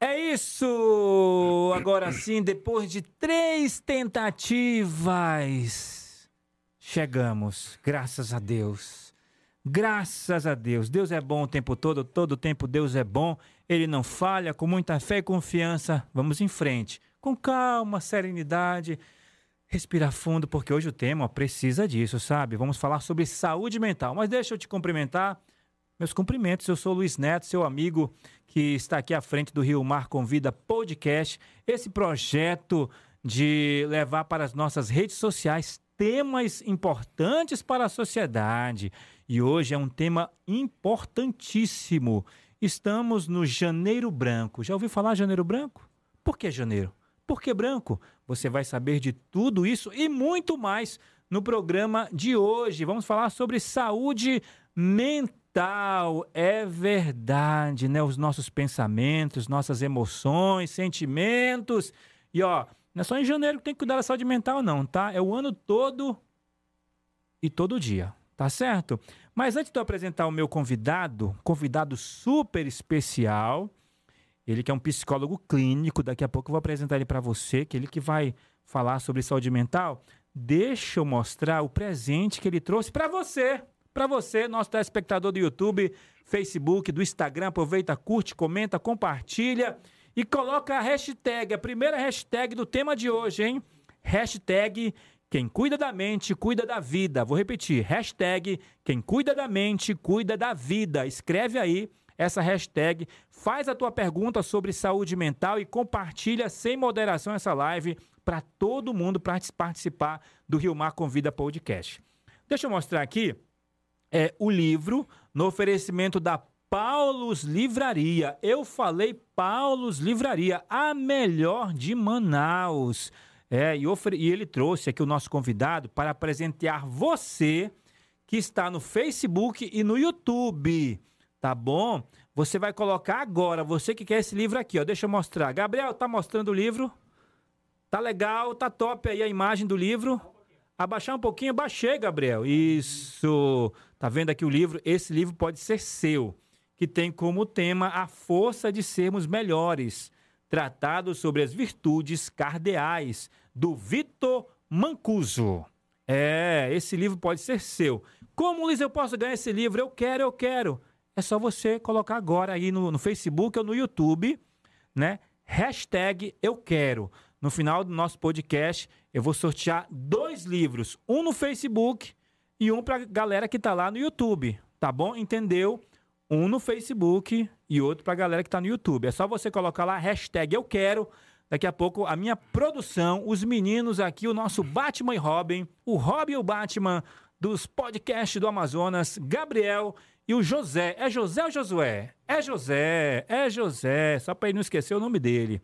É isso! Agora sim, depois de três tentativas, chegamos, graças a Deus. Graças a Deus. Deus é bom o tempo todo, todo o tempo Deus é bom. Ele não falha, com muita fé e confiança. Vamos em frente, com calma, serenidade. Respira fundo, porque hoje o tema precisa disso, sabe? Vamos falar sobre saúde mental. Mas deixa eu te cumprimentar. Meus cumprimentos, eu sou Luiz Neto, seu amigo que está aqui à frente do Rio Mar Convida Podcast. Esse projeto de levar para as nossas redes sociais temas importantes para a sociedade. E hoje é um tema importantíssimo. Estamos no Janeiro Branco. Já ouviu falar Janeiro Branco? Por que janeiro? Por que branco? Você vai saber de tudo isso e muito mais no programa de hoje. Vamos falar sobre saúde mental. É verdade, né? Os nossos pensamentos, nossas emoções, sentimentos. E ó, não é só em janeiro que tem que cuidar da saúde mental, não, tá? É o ano todo e todo dia, tá certo? Mas antes de eu apresentar o meu convidado, convidado super especial, ele que é um psicólogo clínico, daqui a pouco eu vou apresentar ele para você, que ele que vai falar sobre saúde mental. Deixa eu mostrar o presente que ele trouxe para você. Para você, nosso telespectador do YouTube, Facebook, do Instagram, aproveita, curte, comenta, compartilha e coloca a hashtag, a primeira hashtag do tema de hoje, hein? Hashtag quem cuida da mente, cuida da vida. Vou repetir, hashtag quem cuida da mente, cuida da vida. Escreve aí essa hashtag, faz a tua pergunta sobre saúde mental e compartilha sem moderação essa live para todo mundo participar do Rio Mar Convida Podcast. Deixa eu mostrar aqui é, o livro no oferecimento da Paulos Livraria. Eu falei Paulos Livraria, a melhor de Manaus. É, e, e ele trouxe aqui o nosso convidado para apresentar você que está no Facebook e no YouTube tá bom? Você vai colocar agora, você que quer esse livro aqui, ó, deixa eu mostrar. Gabriel, tá mostrando o livro? Tá legal, tá top aí a imagem do livro. Abaixar um pouquinho, baixei, Gabriel. Isso. Tá vendo aqui o livro? Esse livro pode ser seu, que tem como tema a força de sermos melhores, tratado sobre as virtudes cardeais do Vitor Mancuso. É, esse livro pode ser seu. Como, Luiz, eu posso ganhar esse livro? Eu quero, eu quero é só você colocar agora aí no, no Facebook ou no YouTube, né? Hashtag eu quero. No final do nosso podcast, eu vou sortear dois livros, um no Facebook e um para galera que tá lá no YouTube, tá bom? Entendeu? Um no Facebook e outro para galera que tá no YouTube. É só você colocar lá hashtag eu quero. Daqui a pouco a minha produção, os meninos aqui, o nosso Batman e Robin, o Robin e o Batman dos podcasts do Amazonas, Gabriel e o José, é José ou Josué? É José, é José, só para ele não esquecer o nome dele.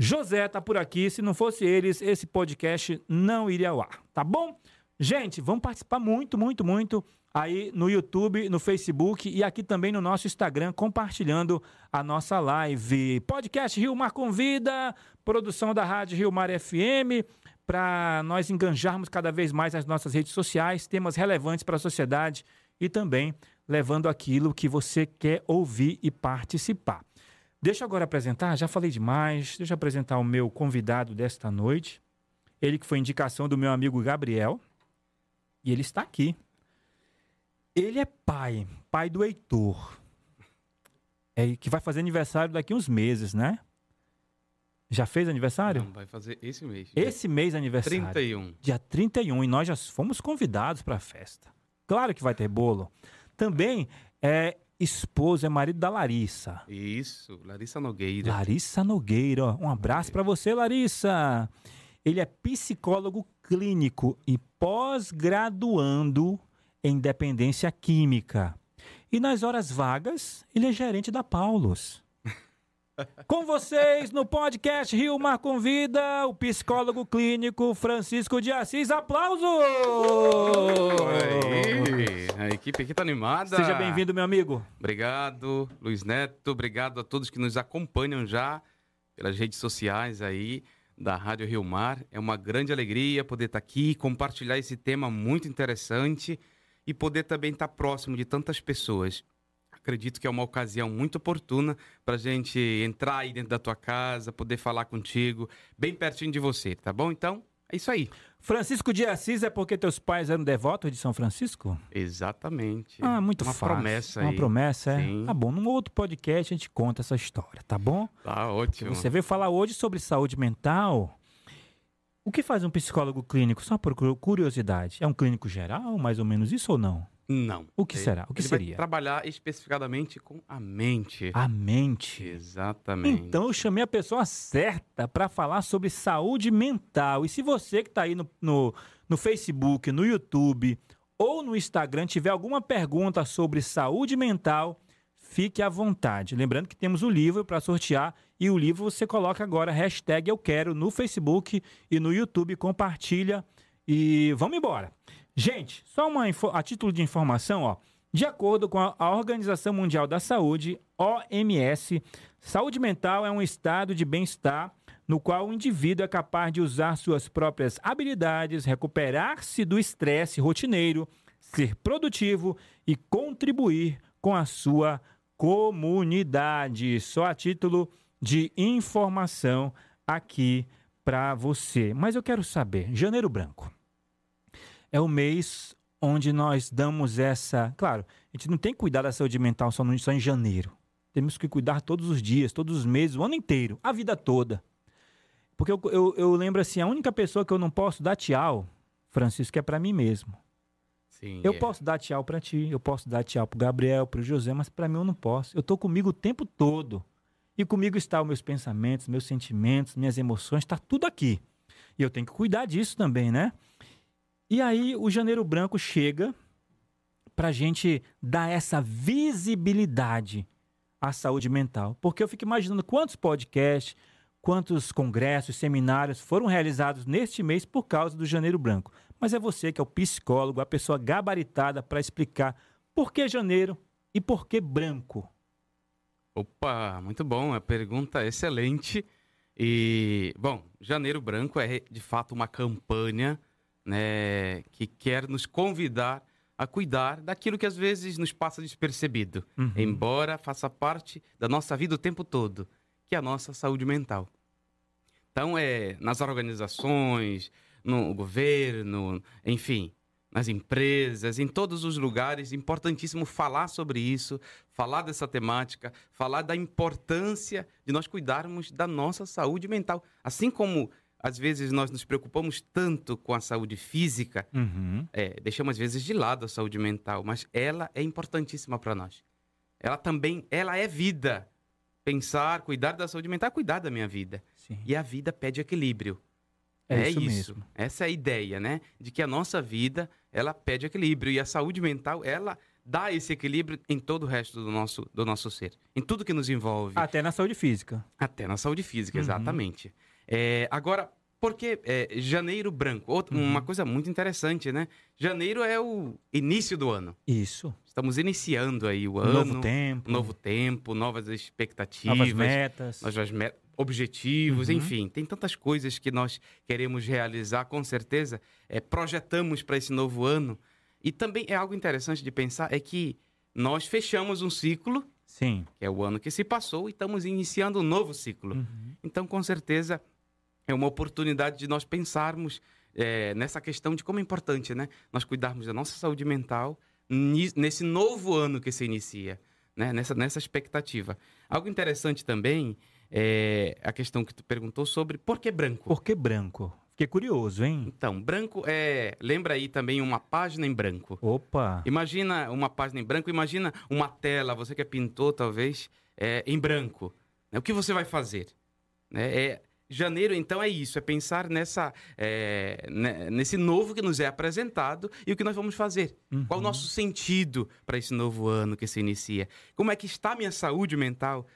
José tá por aqui, se não fosse eles, esse podcast não iria ao ar, tá bom? Gente, vamos participar muito, muito, muito aí no YouTube, no Facebook e aqui também no nosso Instagram, compartilhando a nossa live. Podcast Rio Mar Convida, produção da Rádio Rio Mar FM, para nós enganjarmos cada vez mais as nossas redes sociais, temas relevantes para a sociedade e também levando aquilo que você quer ouvir e participar. Deixa eu agora apresentar, já falei demais, deixa eu apresentar o meu convidado desta noite. Ele que foi indicação do meu amigo Gabriel. E ele está aqui. Ele é pai, pai do Heitor. É, que vai fazer aniversário daqui uns meses, né? Já fez aniversário? Não, vai fazer esse mês. Esse mês aniversário. 31. Dia 31. E nós já fomos convidados para a festa. Claro que vai ter bolo. Também é esposo, é marido da Larissa. Isso, Larissa Nogueira. Larissa Nogueira. Um abraço para você, Larissa. Ele é psicólogo clínico e pós-graduando em dependência química. E nas horas vagas, ele é gerente da Paulos. Com vocês no podcast Rio Mar Convida, o psicólogo clínico Francisco de Assis. Aplausos! Aí, a equipe aqui tá animada. Seja bem-vindo, meu amigo. Obrigado, Luiz Neto. Obrigado a todos que nos acompanham já pelas redes sociais aí da Rádio Rio Mar. É uma grande alegria poder estar aqui, compartilhar esse tema muito interessante e poder também estar próximo de tantas pessoas acredito que é uma ocasião muito oportuna para a gente entrar aí dentro da tua casa, poder falar contigo, bem pertinho de você, tá bom? Então, é isso aí. Francisco de Assis é porque teus pais eram devotos de São Francisco? Exatamente. Ah, muito uma fácil. promessa Uma aí. promessa, é? Sim. Tá bom, num outro podcast a gente conta essa história, tá bom? Tá ótimo. Você veio falar hoje sobre saúde mental. O que faz um psicólogo clínico? Só por cu- curiosidade. É um clínico geral, mais ou menos isso ou não? Não. O que Ele- será? O que seria? trabalhar especificadamente com a mente. A mente. Exatamente. Então eu chamei a pessoa certa para falar sobre saúde mental. E se você que está aí no, no, no Facebook, no YouTube ou no Instagram tiver alguma pergunta sobre saúde mental, fique à vontade. Lembrando que temos o livro para sortear e o livro você coloca agora hashtag eu quero no Facebook e no YouTube, compartilha e vamos embora. Gente, só uma a título de informação, ó. De acordo com a Organização Mundial da Saúde, OMS, saúde mental é um estado de bem-estar no qual o indivíduo é capaz de usar suas próprias habilidades, recuperar-se do estresse rotineiro, ser produtivo e contribuir com a sua comunidade. Só a título de informação aqui para você. Mas eu quero saber, Janeiro Branco é o mês onde nós damos essa. Claro, a gente não tem que cuidar da saúde mental só, no, só em janeiro. Temos que cuidar todos os dias, todos os meses, o ano inteiro, a vida toda. Porque eu, eu, eu lembro assim: a única pessoa que eu não posso dar tchau, Francisco, é para mim mesmo. Sim, Eu é. posso dar tchau para ti, eu posso dar tchau pro Gabriel, pro José, mas para mim eu não posso. Eu tô comigo o tempo todo. E comigo estão meus pensamentos, meus sentimentos, minhas emoções, está tudo aqui. E eu tenho que cuidar disso também, né? E aí o Janeiro Branco chega para gente dar essa visibilidade à saúde mental. Porque eu fico imaginando quantos podcasts, quantos congressos, seminários foram realizados neste mês por causa do Janeiro Branco. Mas é você que é o psicólogo, a pessoa gabaritada para explicar por que janeiro e por que branco. Opa, muito bom, a pergunta excelente. E, bom, Janeiro Branco é de fato uma campanha né, que quer nos convidar a cuidar daquilo que às vezes nos passa despercebido, Uhum. embora faça parte da nossa vida o tempo todo, que é a nossa saúde mental. Então, é nas organizações, no governo, enfim, nas empresas, em todos os lugares, importantíssimo falar sobre isso, falar dessa temática, falar da importância de nós cuidarmos da nossa saúde mental. Assim como às vezes nós nos preocupamos tanto com a saúde física, Uhum. é, deixamos às vezes de lado a saúde mental, mas ela é importantíssima para nós. Ela também, ela é vida. Pensar, cuidar da saúde mental, é cuidar da minha vida. Sim. E a vida pede equilíbrio. É isso mesmo. Essa é a ideia, né? De que a nossa vida, ela pede equilíbrio. E a saúde mental, ela dá esse equilíbrio em todo o resto do nosso, do nosso ser. Em tudo que nos envolve. Até na saúde física. Até na saúde física, Uhum. exatamente. É, agora, porque é, janeiro branco? Outra- Uhum. Uma coisa muito interessante, né? Janeiro é o início do ano. Isso. Estamos iniciando aí o ano. novo tempo. novo tempo, novas expectativas. novas metas. novas me- objetivos, Uhum. enfim, tem tantas coisas que nós queremos realizar, com certeza, é, projetamos para esse novo ano. E também é algo interessante de pensar é que nós fechamos um ciclo, Sim. que é o ano que se passou, e estamos iniciando um novo ciclo. Uhum. Então, com certeza, é uma oportunidade de nós pensarmos é, nessa questão de como é importante, né? Nós cuidarmos da nossa saúde mental nesse novo ano que se inicia, né? Nessa, nessa expectativa. Algo interessante também é a questão que tu perguntou sobre por que branco. Por que branco? Fiquei curioso, hein? Então, branco é. Lembra aí também uma página em branco. Opa. Imagina uma página em branco, imagina uma tela, você que é pintor, talvez, é, em branco. né? O que você vai fazer? Né? É, janeiro, então, é isso, é pensar nessa, é, nesse novo que nos é apresentado e o que nós vamos fazer. Qual o Uhum. nosso sentido para esse novo ano que se inicia? Como é que está a minha saúde mental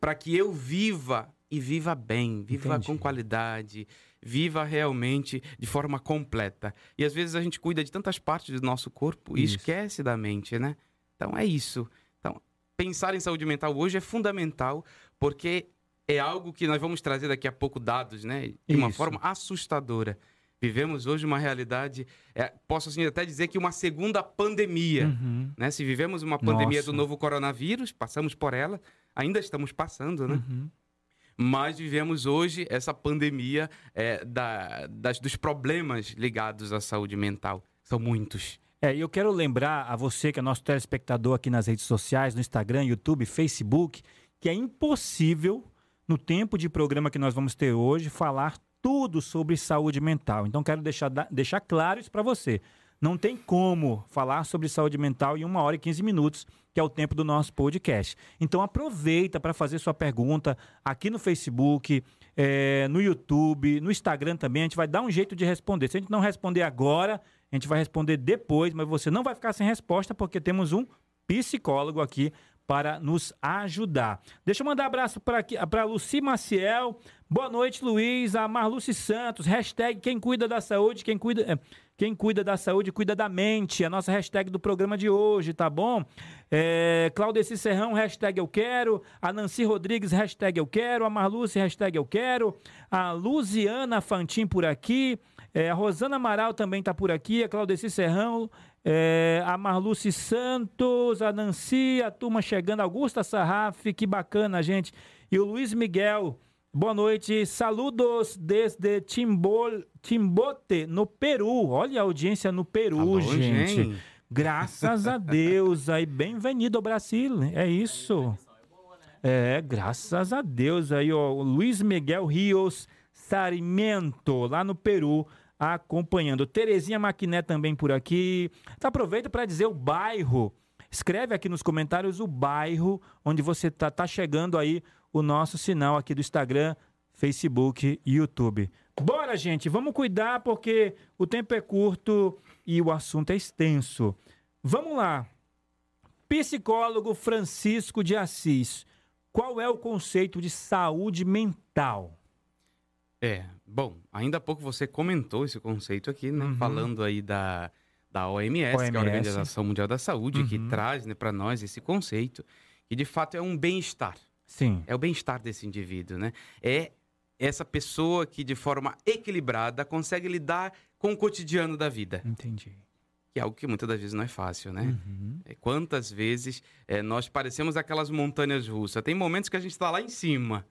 para que eu viva e viva bem, viva Entendi. com qualidade, viva realmente de forma completa. E às vezes a gente cuida de tantas partes do nosso corpo e Isso. esquece da mente, né? Então é isso. Então, pensar em saúde mental hoje é fundamental porque é algo que nós vamos trazer daqui a pouco dados, né? De uma Isso. forma assustadora. Vivemos hoje uma realidade, é, posso assim até dizer que uma segunda pandemia. Uhum. Né? Se vivemos uma pandemia Nossa. do novo coronavírus, passamos por ela, ainda estamos passando, né? Uhum. Mas vivemos hoje essa pandemia é, da, das, dos problemas ligados à saúde mental. São muitos. É, e eu quero lembrar a você que é nosso telespectador aqui nas redes sociais, no Instagram, YouTube, Facebook, que é impossível, no tempo de programa que nós vamos ter hoje, falar tudo sobre saúde mental. Então, quero deixar, deixar claro isso para você. Não tem como falar sobre saúde mental em uma hora e 15 minutos, que é o tempo do nosso podcast. Então, aproveita para fazer sua pergunta aqui no Facebook, eh, no YouTube, no Instagram também. A gente vai dar um jeito de responder. Se a gente não responder agora, a gente vai responder depois, mas você não vai ficar sem resposta, porque temos um psicólogo aqui para nos ajudar. Deixa eu mandar um abraço para Luci Maciel. Boa noite, Luiz. A Marluce Santos. Hashtag quem cuida da saúde, quem cuida. é, Quem cuida da saúde, cuida da mente. A nossa hashtag do programa de hoje, tá bom? É, Claudeci Serrão, hashtag eu quero. A Nancy Rodrigues, hashtag eu quero. A Marluce, hashtag eu quero. A Luziana Fantin por aqui. É, a Rosana Amaral também está por aqui. A Claudeci Serrão. É, a Marluce Santos. A Nancy. A turma chegando. Augusta Sarraf. Que bacana, gente. E o Luiz Miguel. Boa noite. Saludos desde Timbol, Timbote, no Peru. Olha a audiência no Peru, Tá gente. hein? Graças a Deus. Aí, bem-vindo ao Brasil. É isso. É, graças a Deus. Aí, ó, o Luiz Miguel Rios Sarmiento, lá no Peru, acompanhando. Terezinha Maquiné também por aqui. Então, aproveita para dizer o bairro. Escreve aqui nos comentários o bairro onde você tá, tá chegando aí o nosso sinal aqui do Instagram, Facebook e YouTube. Bora, gente, vamos cuidar porque o tempo é curto e o assunto é extenso. Vamos lá. Psicólogo Francisco de Assis. Qual é o conceito de saúde mental? É, bom, ainda há pouco você comentou esse conceito aqui, né? Uhum. Falando aí da, da OMS, que é a OMS. Organização Mundial da Saúde, que Uhum. traz né, para nós esse conceito, que de fato é um bem-estar. Sim. É o bem-estar desse indivíduo, né? É essa pessoa que, de forma equilibrada, consegue lidar com o cotidiano da vida, Entendi. que é algo que muitas das vezes não é fácil, né? Uhum. É, Quantas vezes é, nós parecemos aquelas montanhas russas? Tem momentos que a gente está lá em cima,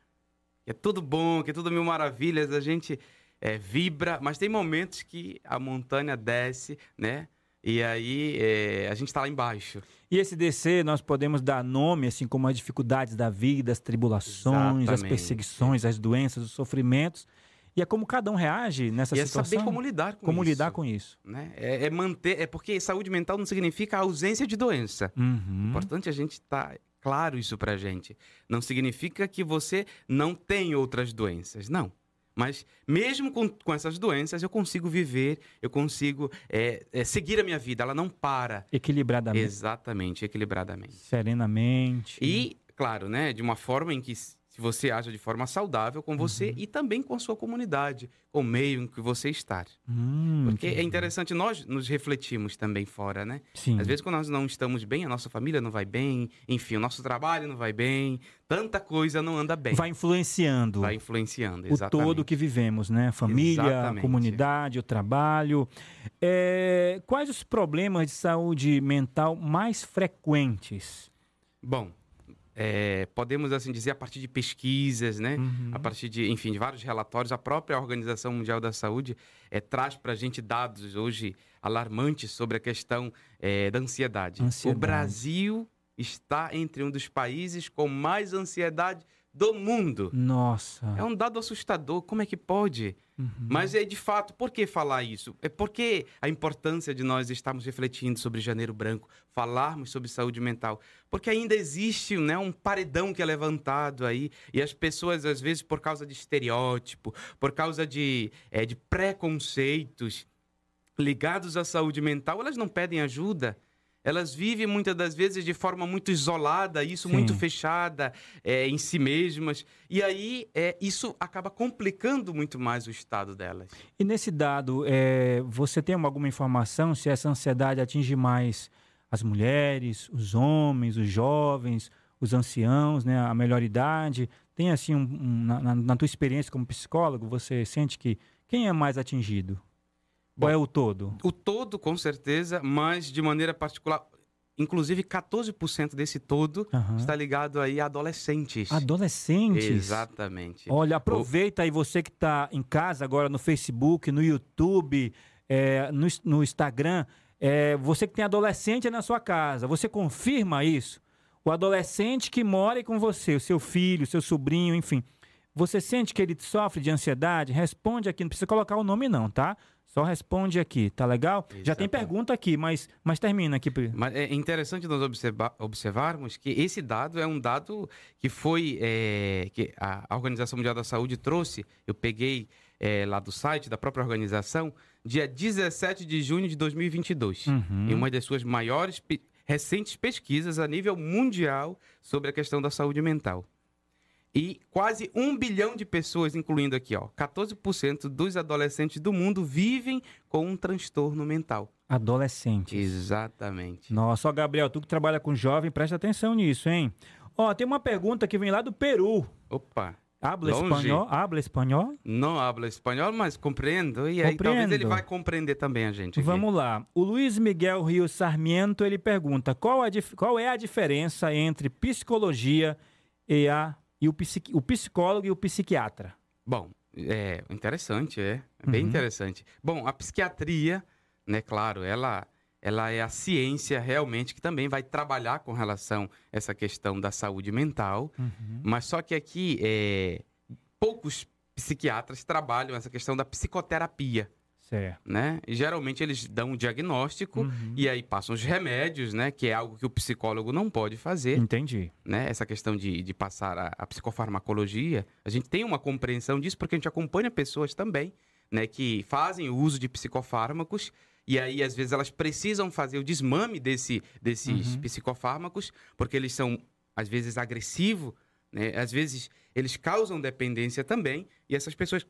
que é tudo bom, que é tudo mil maravilhas, a gente é, vibra, mas tem momentos que a montanha desce, né? E aí é, a gente está lá embaixo. E esse descer nós podemos dar nome, assim como as dificuldades da vida, as tribulações, as Exatamente. perseguições, as doenças, os sofrimentos. E é como cada um reage nessa e é situação. saber como lidar com como isso. lidar com isso. Né? É, é manter, é porque saúde mental não significa a ausência de doença. Uhum. Importante a gente estar claro isso pra gente. Não significa que você não tem outras doenças, não. Mas mesmo com, com essas doenças, eu consigo viver, eu consigo é, é, seguir a minha vida. Ela não para. Equilibradamente, Exatamente, equilibradamente. serenamente. E, claro, né, de uma forma em que se você age de forma saudável com você e também com a sua comunidade, com o meio em que você está. Hum, Porque é interessante, nós nos refletimos também fora, né? Sim. Às vezes, quando nós não estamos bem, a nossa família não vai bem, enfim, o nosso trabalho não vai bem, tanta coisa não anda bem. vai influenciando Vai influenciando, o exatamente. todo que vivemos, né? A família, a Exatamente. comunidade, o trabalho. É, quais os problemas de saúde mental mais frequentes? Bom, é, podemos assim dizer a partir de pesquisas, né? Uhum. A partir de, enfim, de vários relatórios, a própria Organização Mundial da Saúde é, traz para a gente dados hoje alarmantes sobre a questão é, da ansiedade. Ansiedade. O Brasil está entre um dos países com mais ansiedade do mundo. Nossa. É um dado assustador. Como é que pode? Uhum. Mas é de fato, por que falar isso? É porque a importância de nós estarmos refletindo sobre Janeiro Branco, falarmos sobre saúde mental. Porque ainda existe né, um paredão que é levantado aí, e as pessoas, às vezes, por causa de estereótipo, por causa de, eh, de preconceitos ligados à saúde mental, elas não pedem ajuda. Elas vivem muitas das vezes de forma muito isolada, isso Sim. muito fechada eh, em si mesmas. E aí eh, isso acaba complicando muito mais o estado delas. E nesse dado, é, você tem alguma informação se essa ansiedade atinge mais as mulheres, os homens, os jovens, os anciãos, né, a melhor idade? Tem assim, um- um- na, na- na tua experiência como psicólogo, você sente que quem é mais atingido? Ou é o todo? O todo, com certeza, mas de maneira particular, inclusive 14% desse todo Aham. está ligado aí a adolescentes. Adolescentes? Exatamente. Olha, aproveita aí você que está em casa agora no Facebook, no YouTube, é, no, no Instagram. é, você que tem adolescente na sua casa, você confirma isso? O adolescente que mora com você, o seu filho, o seu sobrinho, enfim. Você sente que ele sofre de ansiedade? Responde aqui, não precisa colocar o nome não, tá? Só responde aqui, tá legal? Já tem Exatamente. pergunta aqui, mas, mas termina aqui. Mas é interessante nós observa- observarmos que esse dado é um dado que foi é, que a Organização Mundial da Saúde trouxe. Eu peguei é, lá do site da própria organização, dia 17 de junho de 2022, Uhum. em uma das suas maiores recentes pesquisas a nível mundial sobre a questão da saúde mental. E quase um bilhão de pessoas, incluindo aqui, ó, 14% dos adolescentes do mundo vivem com um transtorno mental. Adolescentes. Exatamente. Nossa, ó, Gabriel, tu que trabalha com jovem, presta atenção nisso, hein? Ó, tem uma pergunta que vem lá do Peru. Opa, Habla Longe. espanhol? Habla espanhol? não habla espanhol, mas compreendo. E aí talvez Compreendo. ele vai compreender também a gente. aqui. Vamos lá. O Luiz Miguel Rio Sarmiento, ele pergunta, qual, a qual é a diferença entre psicologia e, a, e o, psiqui- o psicólogo e o psiquiatra? Bom, é interessante, é. É bem Uhum. interessante. Bom, a psiquiatria, né, claro, ela, ela é a ciência realmente que também vai trabalhar com relação a essa questão da saúde mental. Mas só que aqui, é, poucos psiquiatras trabalham essa questão da psicoterapia, Certo. né? E geralmente eles dão um diagnóstico Uhum. e aí passam os remédios, né? Que é algo que o psicólogo não pode fazer. Entendi. né, essa questão de, de passar a, a psicofarmacologia, a gente tem uma compreensão disso porque a gente acompanha pessoas também, né, que fazem o uso de psicofármacos e aí às vezes elas precisam fazer o desmame desse, desses Uhum. psicofármacos porque eles são às vezes agressivos, né, às vezes eles causam dependência também e essas pessoas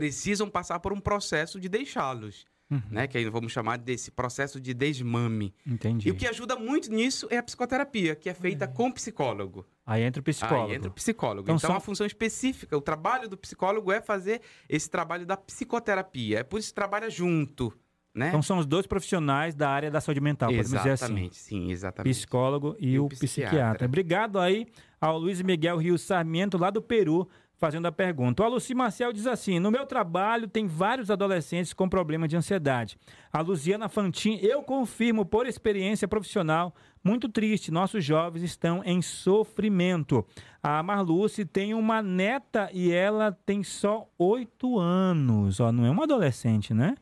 precisam passar por um processo de deixá-los, Uhum. né, que aí vamos chamar desse processo de desmame. Entendi. E o que ajuda muito nisso é a psicoterapia, que é feita com psicólogo. Aí entra o psicólogo. Aí entra o psicólogo. Então, Então, são- é uma função específica. O trabalho do psicólogo é fazer esse trabalho da psicoterapia. É por isso que trabalha junto, né? Então são os dois profissionais da área da saúde mental, podemos dizer assim. exatamente, sim, exatamente. psicólogo e, E o o psiquiatra. psiquiatra. Obrigado aí ao Luiz Miguel Rio Sarmiento, lá do Peru, fazendo a pergunta. O Aluci Marcel diz assim: No meu trabalho tem vários adolescentes com problema de ansiedade. A Luziana Fantin, eu confirmo por experiência profissional, muito triste, nossos jovens estão em sofrimento. A Marluce tem uma neta e ela tem só oito anos. Ó, não é uma adolescente, né?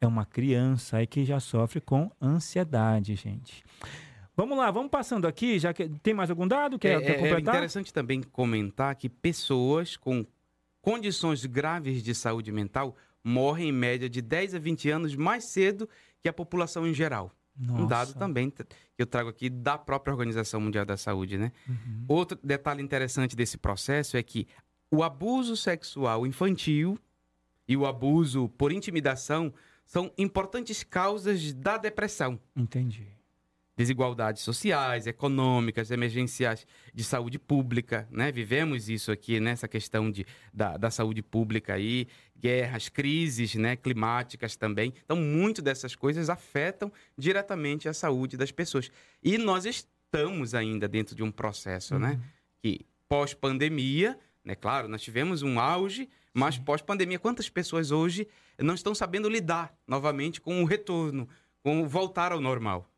É uma criança aí que já sofre com ansiedade, gente. Vamos lá, vamos passando aqui, já que tem mais algum dado? Quer, é, quer é- é completar? interessante também comentar que pessoas com condições graves de saúde mental morrem em média de 10 a 20 anos mais cedo que a população em geral. Um dado Nossa. também que eu trago aqui da própria Organização Mundial da Saúde, né? Uhum. Outro detalhe interessante desse processo é que o abuso sexual infantil e o abuso por intimidação são importantes causas da depressão. Entendi. Desigualdades sociais, econômicas, emergenciais de saúde pública, né? Vivemos isso aqui nessa questão de, da, da saúde pública aí, guerras, crises né? climáticas também. Então, muito dessas coisas afetam diretamente a saúde das pessoas. E nós estamos ainda dentro de um processo, né? que pós-pandemia, né, claro, nós tivemos um auge, mas pós-pandemia, quantas pessoas hoje não estão sabendo lidar novamente com o retorno, com o voltar ao normal?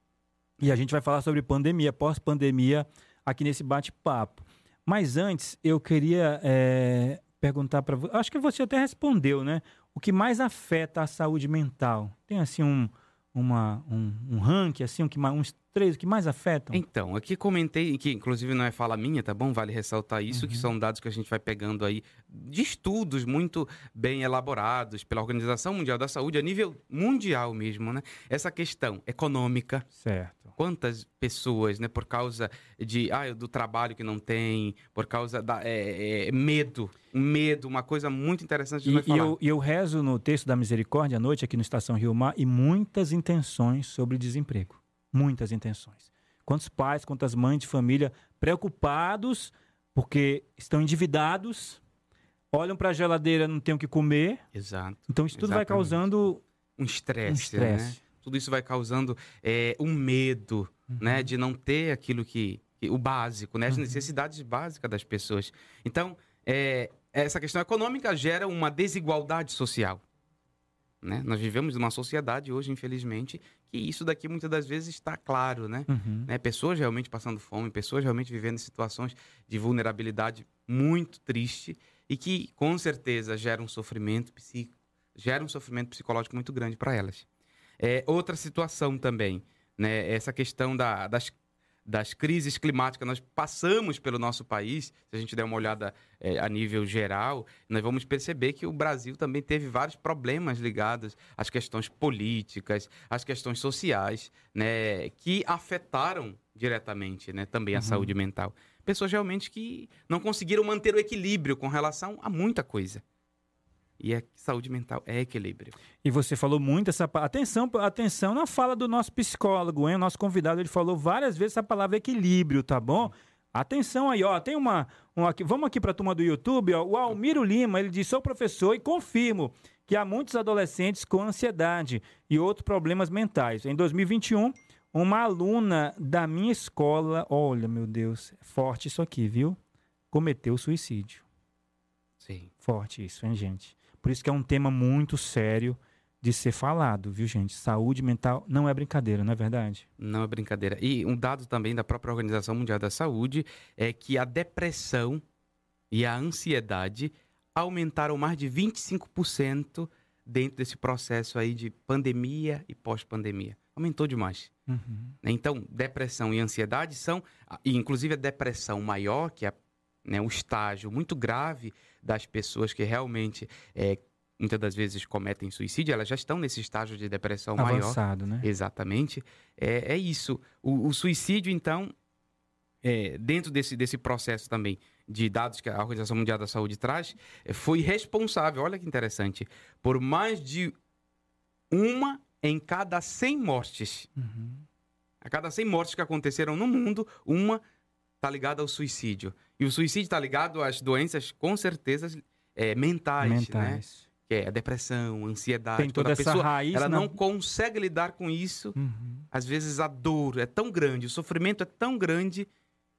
E a gente vai falar sobre pandemia, pós-pandemia, aqui nesse bate-papo. Mas antes, eu queria é, perguntar para você. Acho que você até respondeu, né? O que mais afeta a saúde mental? Tem assim um, uma, um, um ranking, assim, um que, mais- uns três que mais afetam? Então, aqui comentei, que inclusive não é fala minha, tá bom? Vale ressaltar isso, que são dados que a gente vai pegando aí de estudos muito bem elaborados pela Organização Mundial da Saúde, a nível mundial mesmo, né? Essa questão econômica, Certo. Quantas pessoas, né, por causa de ah, do trabalho que não tem, por causa da é, é, medo, medo, uma coisa muito interessante de E, e eu, eu rezo no texto da Misericórdia à noite, aqui no Estação Rio Mar, e muitas intenções sobre desemprego. Muitas intenções. Quantos pais, quantas mães de família preocupados porque estão endividados, olham para a geladeira, não tem o que comer. Exato. Então isso tudo vai Exatamente. causando um estresse, Um estresse. né? Tudo isso vai causando é, um medo, né? De não ter aquilo que, que- o básico, né? As Uhum. necessidades básicas das pessoas. Então, é, essa questão econômica gera uma desigualdade social. Né? Nós vivemos numa sociedade hoje, infelizmente, que isso daqui muitas das vezes está claro, né? Uhum. né? Pessoas realmente passando fome, pessoas realmente vivendo situações de vulnerabilidade muito triste e que com certeza geram um sofrimento psíquico, gera um sofrimento psicológico muito grande para elas. É, outra situação também, né? Essa questão da- das, das crises climáticas nós passamos pelo nosso país, se a gente der uma olhada é, a nível geral, nós vamos perceber que o Brasil também teve vários problemas ligados às questões políticas, às questões sociais, né, que afetaram diretamente, né, também a Uhum. saúde mental. Pessoas realmente que não conseguiram manter o equilíbrio com relação a muita coisa. E a saúde mental é equilíbrio. E você falou muito essa atenção, atenção na fala do nosso psicólogo, hein? O nosso convidado ele falou várias vezes essa palavra equilíbrio, tá bom? Atenção aí, ó. Tem uma, um aqui, vamos aqui para a turma do YouTube, ó. O Almiro Lima, ele diz: "Sou professor e confirmo que há muitos adolescentes com ansiedade e outros problemas mentais. Em 2021, uma aluna da minha escola, olha, meu Deus, é forte isso aqui, viu? Cometeu suicídio. Sim. Forte isso, hein, gente? Por isso que é um tema muito sério de ser falado, viu, gente? Saúde mental não é brincadeira, não é verdade? Não é brincadeira. E um dado também da própria Organização Mundial da Saúde é que a depressão e a ansiedade aumentaram mais de 25% dentro desse processo aí de pandemia e pós-pandemia. Aumentou demais. Uhum. né? Então, depressão e ansiedade são, e inclusive a depressão maior, que é né, um estágio muito grave das pessoas que realmente, é, muitas das vezes, cometem suicídio, elas já estão nesse estágio de depressão maior. Avançado, né? Exatamente. É, é isso. O, o suicídio, então, é, dentro desse, desse processo também de dados que a Organização Mundial da Saúde traz, é, foi responsável, olha que interessante, por mais de uma em cada 100 mortes. Uhum. A cada 100 mortes que aconteceram no mundo, uma está ligada ao suicídio. E o suicídio está ligado às doenças, com certeza, é, mentais, né? Mentais. Que é a depressão, a ansiedade. Tem toda a essa pessoa raiz. ela na- não consegue lidar com isso, Uhum. às vezes a dor é tão grande, o sofrimento é tão grande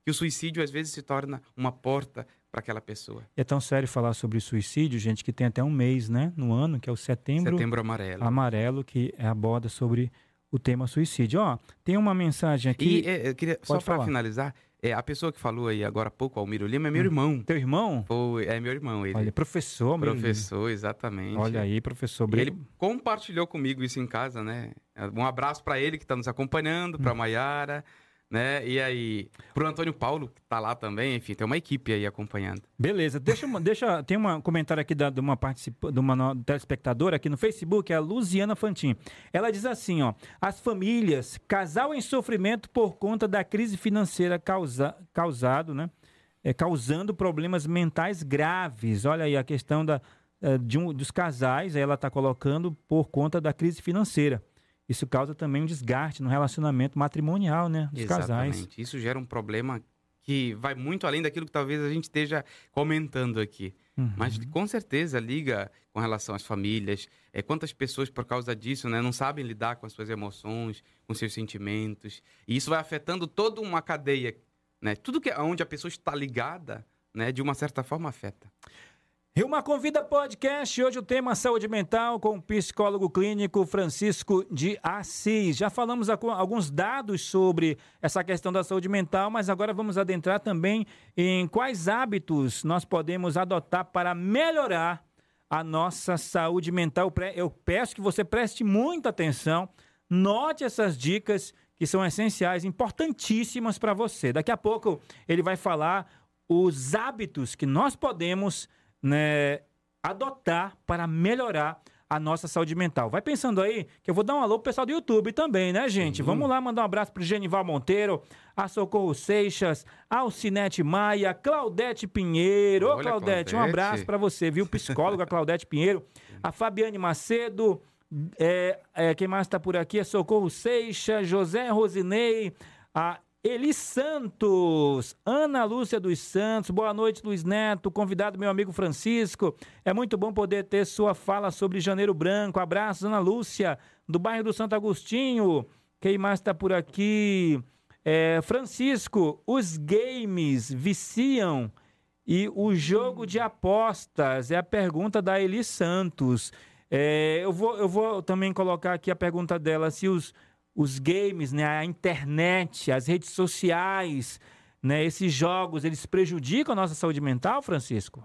que o suicídio às vezes se torna uma porta para aquela pessoa. É tão sério falar sobre suicídio, gente, que tem até um mês, né? No ano, que é o setembro, Setembro amarelo. amarelo, que aborda sobre o tema suicídio. Ó, tem uma mensagem aqui. E é, eu queria, só Pode para falar. finalizar, é, a pessoa que falou aí agora há pouco, Almiro Lima, é meu irmão. Teu irmão? Foi, é meu irmão, ele. Olha, professor, meu professor, exatamente. Olha aí, professor. E ele compartilhou comigo isso em casa, né? Um abraço para ele que está nos acompanhando, para Maiara, né? E aí, pro Antônio Paulo, que tá lá também, enfim, tem uma equipe aí acompanhando. Beleza, deixa, deixa tem um comentário aqui da- de uma participa, de uma telespectadora aqui no Facebook, é a Luziana Fantin. Ela diz assim, ó: as famílias, casal em sofrimento por conta da crise financeira causa, causado, né? É, causando problemas mentais graves. Olha aí a questão da, eh, de um, dos casais, ela está colocando por conta da crise financeira. Isso causa também um desgaste no relacionamento matrimonial, né? Dos casais. Exatamente. Isso gera um problema que vai muito além daquilo que talvez a gente esteja comentando aqui. Uhum. Mas com certeza liga com relação às famílias. É, quantas pessoas, por causa disso, né, não sabem lidar com as suas emoções, com seus sentimentos. E isso vai afetando toda uma cadeia. Né? Tudo que onde a pessoa está ligada, né, de uma certa forma, afeta. Rio Mar Convida Podcast, hoje o tema saúde mental com o psicólogo clínico Francisco de Assis. Já falamos alguns dados sobre essa questão da saúde mental, mas agora vamos adentrar também em quais hábitos nós podemos adotar para melhorar a nossa saúde mental. Eu peço que você preste muita atenção, note essas dicas que são essenciais, importantíssimas para você. Daqui a pouco ele vai falar os hábitos que nós podemos né, adotar para melhorar a nossa saúde mental. Vai pensando aí que eu vou dar um alô pro pessoal do YouTube também, né, gente? Sim. Vamos lá mandar um abraço pro Genival Monteiro, a Socorro Seixas, Alcinete Maia, Claudete Pinheiro. Ô, Olha, Claudete, um Claudete. abraço para você, viu? Psicóloga Claudete Pinheiro, a Fabiane Macedo, é, é, quem mais está por aqui é Socorro Seixas, José Rosinei, a Eli Santos, Ana Lúcia dos Santos, boa noite, Luiz Neto, convidado meu amigo Francisco. É muito bom poder ter sua fala sobre Janeiro Branco. Abraços, Ana Lúcia, do bairro do Santo Agostinho. Quem mais está por aqui? É, Francisco, os games viciam e o jogo de apostas é a pergunta da Eli Santos. É, eu, vou, eu vou também colocar aqui a pergunta dela: se os, os games, né, a internet, as redes sociais, né, esses jogos, eles prejudicam a nossa saúde mental, Francisco?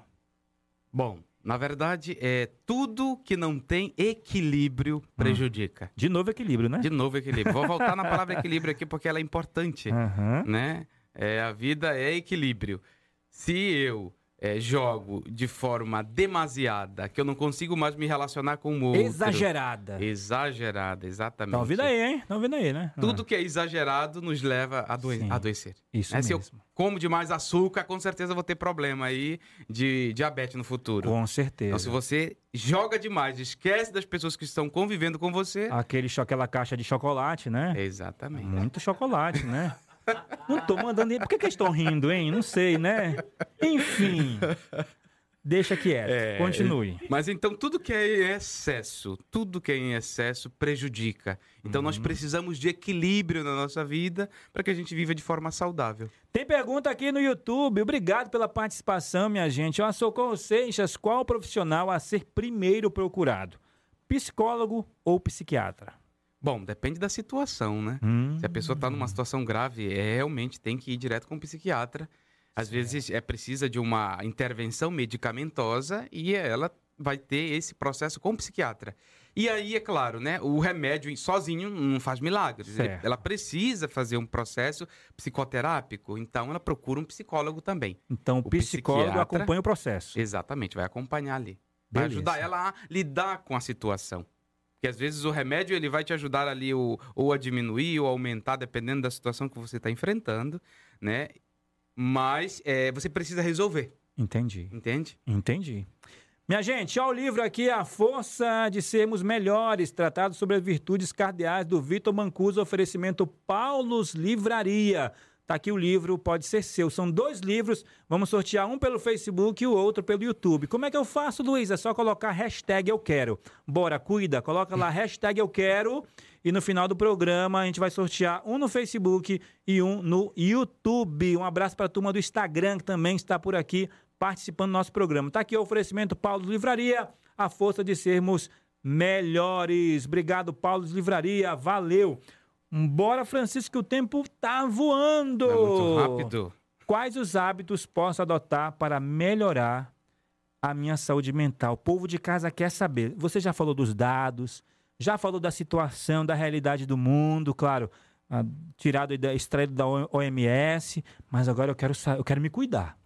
Bom, na verdade, é tudo que não tem equilíbrio hum. prejudica. De novo equilíbrio, né? De novo equilíbrio. Vou voltar na palavra equilíbrio aqui porque ela é importante, uhum. né? É, a vida é equilíbrio. Se eu é, jogo de forma demasiada, que eu não consigo mais me relacionar com o outro. Exagerada. Exagerada, exatamente. Estão ouvindo aí, hein? Estão ouvindo aí, né? Tudo ah. que é exagerado nos leva a, Sim, adoecer. Isso é, mesmo. Se eu como demais açúcar, com certeza vou ter problema aí de diabetes no futuro. Com certeza. Então, se você joga demais, esquece das pessoas que estão convivendo com você... Aquele, aquela caixa de chocolate, né? Exatamente. Muito chocolate, né? Não tô mandando. Por que, que eles estão rindo, hein? Não sei, né? Enfim. Deixa quieto. É, Continue. Mas então, tudo que é em excesso, tudo que é em excesso prejudica. Então, uhum. nós precisamos de equilíbrio na nossa vida para que a gente viva de forma saudável. Tem pergunta aqui no YouTube. Obrigado pela participação, minha gente. Eu Socorro Seixas, qual profissional a ser primeiro procurado? Psicólogo ou psiquiatra? Bom, depende da situação, né? Hum. Se a pessoa está numa situação grave, é, realmente tem que ir direto com um psiquiatra. Às certo. vezes é precisa de uma intervenção medicamentosa e ela vai ter esse processo com o psiquiatra. E aí, é claro, né? O remédio sozinho não faz milagres. ela precisa fazer um processo psicoterápico, então ela procura um psicólogo também. Então o, o psicólogo acompanha o processo. Exatamente, vai acompanhar ali. Vai ajudar ela a lidar com a situação. Porque às vezes o remédio ele vai te ajudar ali ou, ou a diminuir ou aumentar, dependendo da situação que você está enfrentando, né? Mas é, você precisa resolver. Entendi. Entende? Entendi. Minha gente, ó o livro aqui, A Força de Sermos Melhores, tratado sobre as virtudes cardeais do Vitor Mancuso, oferecimento Paulos Livraria. Tá aqui o livro, pode ser seu. São dois livros, vamos sortear um pelo Facebook e o outro pelo YouTube. Como é que eu faço, Luiz? É só colocar hashtag eu quero. Bora, cuida, coloca lá hashtag eu quero e no final do programa a gente vai sortear um no Facebook e um no YouTube. Um abraço para a turma do Instagram que também está por aqui participando do nosso programa. Tá aqui o oferecimento Paulo Livraria, a força de sermos melhores. Obrigado, Paulo Livraria. Valeu. Bora, Francisco, que o tempo tá voando. Muito rápido. Quais os hábitos posso adotar para melhorar a minha saúde mental? O povo de casa quer saber. Você já falou dos dados, já falou da situação, da realidade do mundo, claro, tirado da extraído da OMS, mas agora eu quero eu quero me cuidar.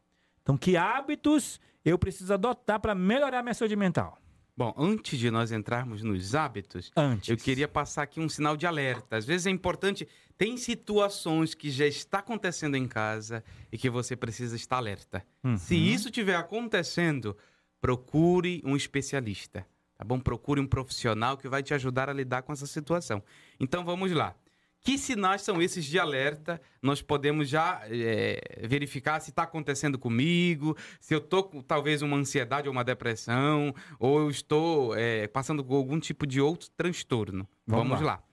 Então, que hábitos eu preciso adotar para melhorar a minha saúde mental? Bom, antes de nós entrarmos nos hábitos, antes. eu queria passar aqui um sinal de alerta. Às vezes é importante, tem situações que já está acontecendo em casa e que você precisa estar alerta. Uhum. Se isso estiver acontecendo, procure um especialista, tá bom? Procure um profissional que vai te ajudar a lidar com essa situação. Então vamos lá. Que sinais são esses de alerta? Nós podemos já é, verificar se está acontecendo comigo, se eu estou com talvez uma ansiedade ou uma depressão, ou eu estou é, passando por algum tipo de outro transtorno. Vamos, Vamos lá. lá.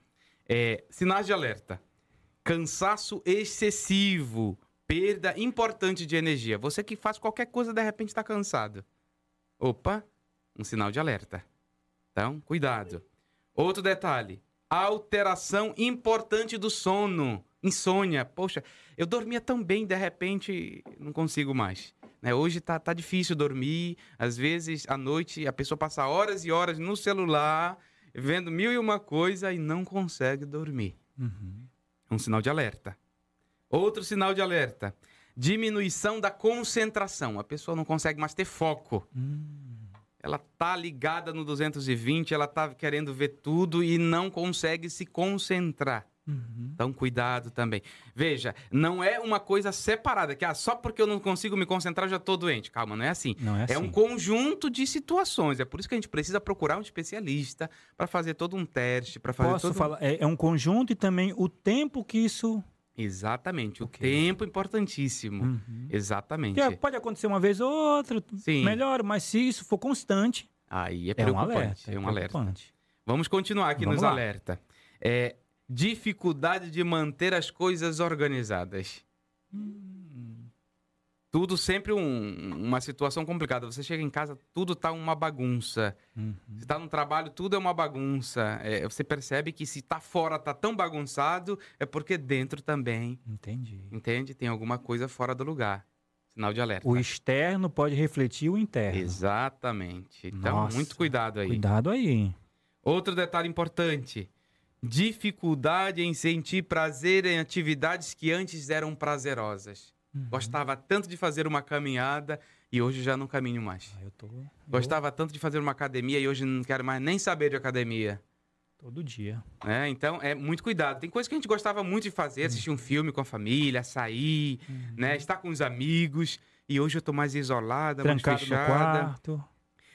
É, sinais de alerta: cansaço excessivo, perda importante de energia. Você que faz qualquer coisa de repente está cansado. Opa, um sinal de alerta. Então, cuidado. Outro detalhe alteração importante do sono, insônia. Poxa, eu dormia tão bem, de repente não consigo mais. Né? Hoje tá, tá difícil dormir. Às vezes, à noite, a pessoa passa horas e horas no celular, vendo mil e uma coisa e não consegue dormir. Uhum. Um sinal de alerta. Outro sinal de alerta: diminuição da concentração. A pessoa não consegue mais ter foco. Uhum ela tá ligada no 220, ela tá querendo ver tudo e não consegue se concentrar. Uhum. Então, cuidado também. Veja, não é uma coisa separada, que ah, só porque eu não consigo me concentrar já estou doente. Calma, não é assim. Não é, assim. é um conjunto de situações. É por isso que a gente precisa procurar um especialista para fazer todo um teste, para fazer Posso todo falar? É, é um conjunto e também o tempo que isso Exatamente. O Ok. tempo importantíssimo. Uhum. Exatamente. Que pode acontecer uma vez ou outra, Sim. melhor, mas se isso for constante, Aí é é um preocupante. alerta. É um alerta. preocupante. Vamos continuar aqui Vamos nos lá. alerta. É, dificuldade de manter as coisas organizadas. Hum, Tudo sempre um- uma situação complicada. Você chega em casa, tudo tá uma bagunça. uhum. Você tá no trabalho, tudo é uma bagunça. É, você percebe que se tá fora tá tão bagunçado, é porque dentro também, Entendi. entende? Tem alguma coisa fora do lugar. Sinal de alerta. O externo pode refletir o interno. Exatamente. Então, Nossa, muito cuidado aí. Cuidado aí. Outro detalhe importante: dificuldade em sentir prazer em atividades que antes eram prazerosas. Uhum. Gostava tanto de fazer uma caminhada e hoje já não caminho mais. Ah, eu tô. eu- Gostava tanto de fazer uma academia e hoje não quero mais nem saber de academia. Todo dia. né? Então, é muito cuidado. Tem coisas que a gente gostava muito de fazer, assistir um filme com a família, sair, né? Estar com os amigos. E hoje eu tô mais isolada, mais Trancado no fechada. quarto.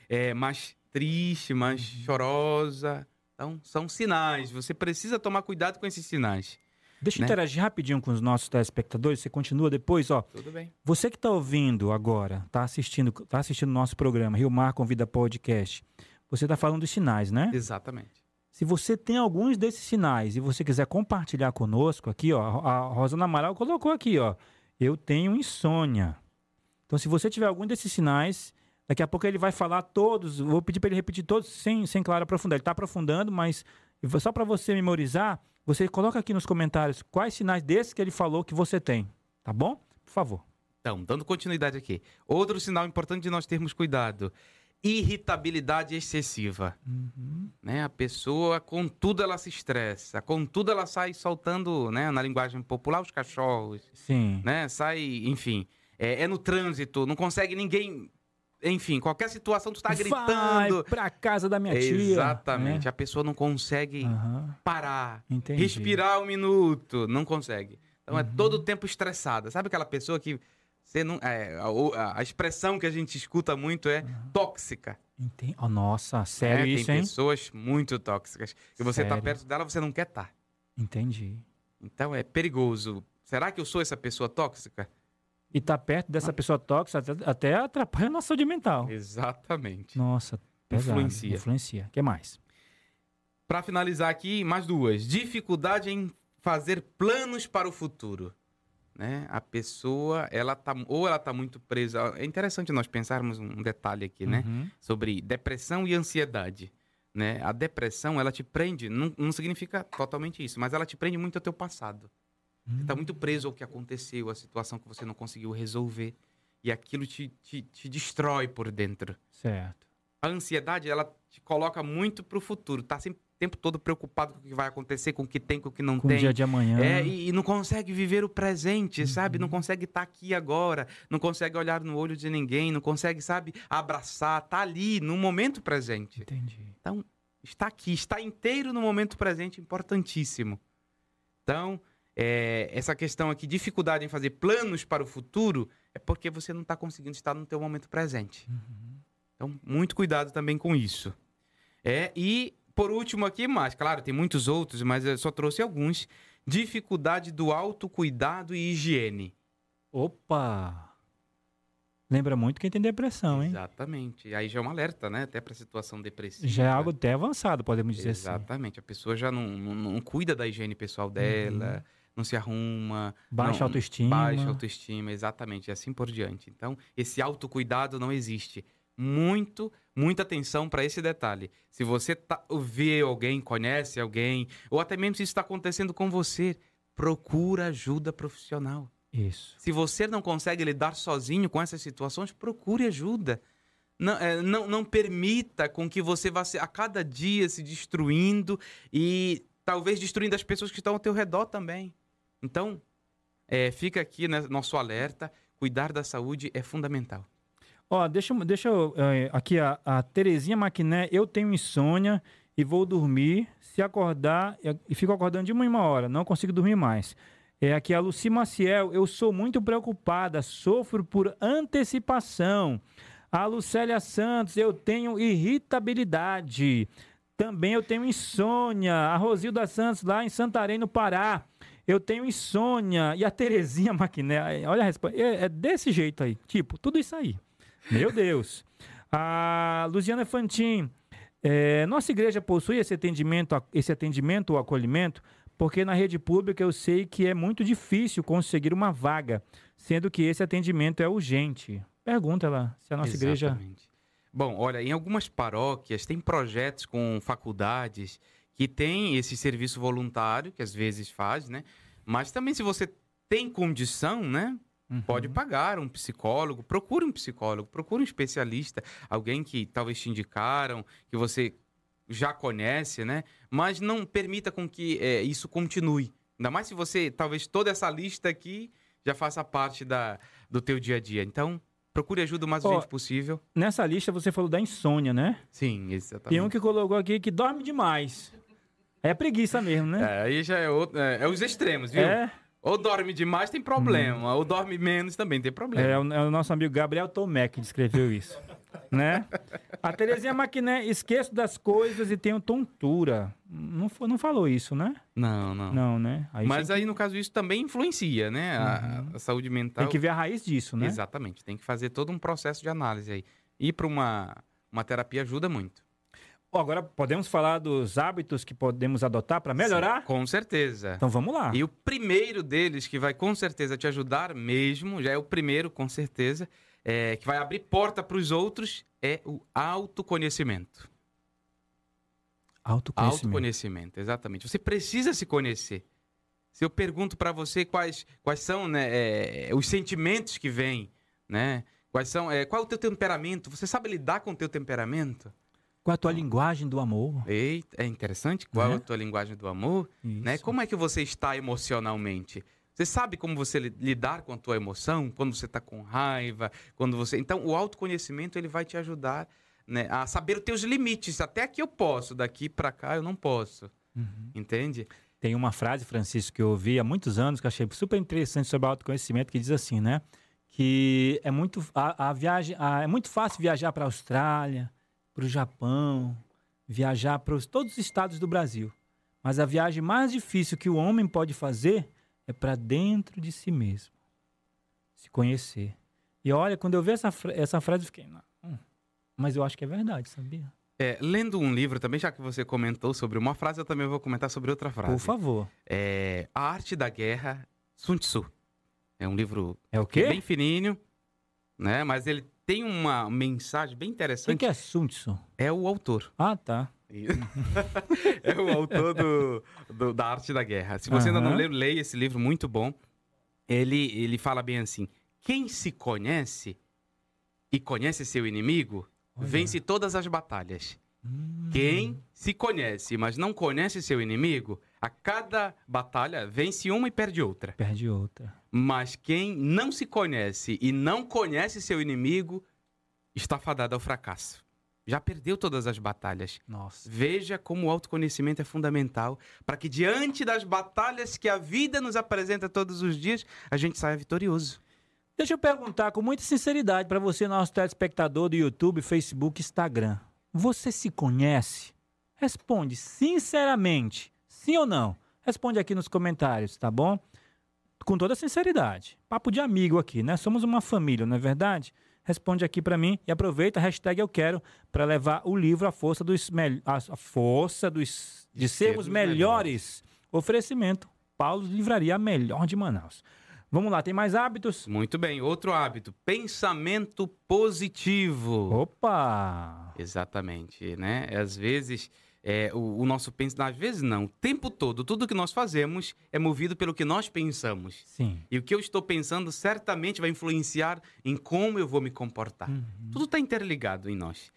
é, mais triste, mais chorosa. Então, são sinais. Você precisa tomar cuidado com esses sinais. Deixa eu Né? interagir rapidinho com os nossos telespectadores. Você continua depois, ó. Tudo bem. Você que está ouvindo agora, está assistindo, tá assistindo o nosso programa, Rio Mar Convida Podcast. Você está falando dos sinais, né? Exatamente. Se você tem alguns desses sinais e você quiser compartilhar conosco aqui, ó, a Rosana Amaral colocou aqui, ó, eu tenho insônia. Então, se você tiver algum desses sinais, daqui a pouco ele vai falar todos. Vou pedir para ele repetir todos sem, sem claro aprofundar. Ele está aprofundando, mas só para você memorizar, você coloca aqui nos comentários quais sinais desses que ele falou que você tem, tá bom? Por favor. Então, dando continuidade aqui. Outro sinal importante de nós termos cuidado: irritabilidade excessiva. Né? A pessoa, com tudo, ela se estressa. Com tudo, ela sai soltando, né? na linguagem popular, os cachorros. Sim. né? Sai, enfim, é, é no trânsito, não consegue ninguém, enfim, qualquer situação tu tá Vai gritando. pra casa da minha tia. Exatamente, né? a pessoa não consegue Aham, parar, entendi. respirar um minuto, não consegue. Então é Uhum. todo o tempo estressada. Sabe aquela pessoa que você não, é, a, a expressão que a gente escuta muito é tóxica. Enten- oh, nossa, sério né? isso, Tem hein? pessoas muito tóxicas que você tá Sério. perto dela, você não quer estar. Entendi. Então é perigoso. Será que eu sou essa pessoa tóxica? E tá perto dessa pessoa tóxica até, até atrapalha a nossa saúde mental. Exatamente. Nossa, pesado. Influencia. Influencia. O que mais? Para finalizar aqui, mais duas. Dificuldade em fazer planos para o futuro. Né? A pessoa, ela tá, ou ela tá muito presa. É interessante nós pensarmos um detalhe aqui, né? Uhum. Sobre depressão e ansiedade. Né? A depressão, ela te prende, não, não significa totalmente isso, mas ela te prende muito ao teu passado. Você tá muito preso ao que aconteceu, à situação que você não conseguiu resolver. E aquilo te, te, te destrói por dentro. Certo. A ansiedade, ela te coloca muito pro futuro. Tá sempre o tempo todo preocupado com o que vai acontecer, com o que tem, com o que não Com o tem. dia de amanhã. É, e, e não consegue viver o presente, sabe? Não consegue estar aqui agora, não consegue olhar no olho de ninguém, não consegue, sabe, abraçar, tá ali no momento presente. Entendi. Está aqui, está inteiro no momento presente, importantíssimo. Então, é, essa questão aqui, dificuldade em fazer planos para o futuro, é porque você não está conseguindo estar no teu momento presente. Uhum. Então, muito cuidado também com isso. É, e por último aqui, mas claro, tem muitos outros, mas eu só trouxe alguns. Dificuldade do autocuidado e higiene. Opa! Lembra muito quem tem depressão, hein? Exatamente. Aí já é um alerta, né? Até para a situação depressiva. Já é algo até avançado, podemos dizer assim. Exatamente. A pessoa já não, não, não cuida da higiene pessoal dela, não se arruma. Baixa não- autoestima. Baixa autoestima, exatamente. E assim por diante. Então, esse autocuidado não existe. Muito, muita atenção para esse detalhe. Se você tá, vê alguém, conhece alguém, ou até mesmo se isso está acontecendo com você, procura ajuda profissional. Isso. Se você não consegue lidar sozinho com essas situações, procure ajuda. Não, é, não, não permita com que você vá se- a cada dia se destruindo e talvez destruindo as pessoas que estão ao teu redor também. Então, é, fica aqui né, nosso alerta. Cuidar da saúde é fundamental. Ó, deixa, deixa eu. eh, aqui a, a Terezinha Maquiné, eu tenho insônia e vou dormir. Se acordar, e- e fico acordando de uma em uma hora, não consigo dormir mais. É aqui a Luci Maciel, eu sou muito preocupada, sofro por antecipação. A Lucélia Santos, eu tenho irritabilidade. Também eu tenho insônia. A Rosilda Santos, lá em Santarém, no Pará. Eu tenho insônia. E a Terezinha Maquiné, olha a resposta. É, é desse jeito aí. Tipo, tudo isso aí. Meu Deus. A Luciana Fantin. É, nossa igreja possui esse atendimento, esse atendimento ou acolhimento, porque na rede pública eu sei que é muito difícil conseguir uma vaga, sendo que esse atendimento é urgente. Pergunta lá se a nossa Exatamente. igreja. Bom, olha, em algumas paróquias tem projetos com faculdades que tem esse serviço voluntário, que às vezes faz, né? Mas também se você tem condição, né? Uhum. Pode pagar um psicólogo, procure um psicólogo, procure um especialista, alguém que talvez te indicaram, que você já conhece, né? Mas não permita com que é, isso continue. Ainda mais se você, talvez toda essa lista aqui já faça parte da, do teu dia a dia. Então, procure ajuda o mais Ó, urgente possível. Nessa lista você falou da insônia, né? Sim, exatamente. Tem um que colocou aqui que dorme demais. É preguiça mesmo, né? É, aí já é, outro, é, é os extremos, viu? É, Ou dorme demais tem problema, ou dorme menos também tem problema. é, o, é o nosso amigo Gabriel Tomé que descreveu isso. né? A Terezinha Maquiné, esqueço das coisas e tenho tontura. Não, não falou isso, né? Não, não. Não, né? Aí Mas aí, no caso, isso também influencia, né? A, a saúde mental. tem que ver a raiz disso, né? Exatamente. Tem que fazer todo um processo de análise aí. Ir para uma, uma terapia ajuda muito. Agora podemos falar dos hábitos que podemos adotar para melhorar? Com certeza. Então vamos lá. E o primeiro deles, que vai com certeza te ajudar mesmo, já é o primeiro, com certeza, é, que vai abrir porta para os outros, é o autoconhecimento. Autoconhecimento. Autoconhecimento, exatamente. Você precisa se conhecer. Se eu pergunto para você quais, quais são né, é, os sentimentos que vêm, né? Quais são, é, qual é o teu temperamento? Você sabe lidar com o teu temperamento? Qual a tua linguagem do amor? Eita, é interessante. Qual é a tua linguagem do amor? Né? Como é que você está emocionalmente? Você sabe como você li- lidar com a tua emoção? Quando você está com raiva, quando você... Então, o autoconhecimento, ele vai te ajudar né, a saber os teus limites. Até aqui eu posso, daqui para cá eu não posso. Uhum. Entende? Tem uma frase, Francisco, que eu ouvi há muitos anos, que eu achei super interessante sobre autoconhecimento, que diz assim, né? Que é muito, a, a viagem, a- é muito fácil viajar para a Austrália, para o Japão, viajar para os- todos os estados do Brasil. Mas a viagem mais difícil que o homem pode fazer é para dentro de si mesmo. Se conhecer. E olha, quando eu vi essa, essa frase, eu fiquei, hum, mas eu acho que é verdade, sabia? É, lendo um livro também, já que você comentou sobre uma frase, eu também vou comentar sobre outra frase. Por favor. É A Arte da Guerra, Sun Tzu. É um livro É o quê? bem fininho, né? Mas ele tem uma mensagem bem Quem interessante. que é Sun Tzu? É o autor. Ah, tá. é o autor do, do- da Arte da Guerra. Se você ainda não leu, leia esse livro, muito bom. Ele, ele fala bem assim: quem se conhece e conhece seu inimigo, Olha. vence todas as batalhas. Hum. Quem se conhece, mas não conhece seu inimigo, a cada batalha vence uma e perde outra. Perde outra. Mas quem não se conhece e não conhece seu inimigo, está fadado ao fracasso. Já perdeu todas as batalhas. Nossa. Veja como o autoconhecimento é fundamental para que, diante das batalhas que a vida nos apresenta todos os dias, a gente saia vitorioso. Deixa eu perguntar com muita sinceridade para você, nosso telespectador do YouTube, Facebook, Instagram. Você se conhece? Responde sinceramente, sim ou não? Responde aqui nos comentários, tá bom? Com toda sinceridade. Papo de amigo aqui, né? Somos uma família, não é verdade? Responde aqui para mim e aproveita a hashtag eu quero para levar o livro A Força dos a Força dos de, De sermos sermos melhores. Oferecimento Paulo Livraria a melhor de Manaus. Vamos lá, tem mais hábitos? Muito bem, outro hábito: pensamento positivo. Opa! Exatamente, né? Às vezes, é, o, o nosso pensamento, às vezes não, o tempo todo, tudo que nós fazemos é movido pelo que nós pensamos. Sim. E o que eu estou pensando certamente vai influenciar em como eu vou me comportar. Uhum. Tudo está interligado em nós.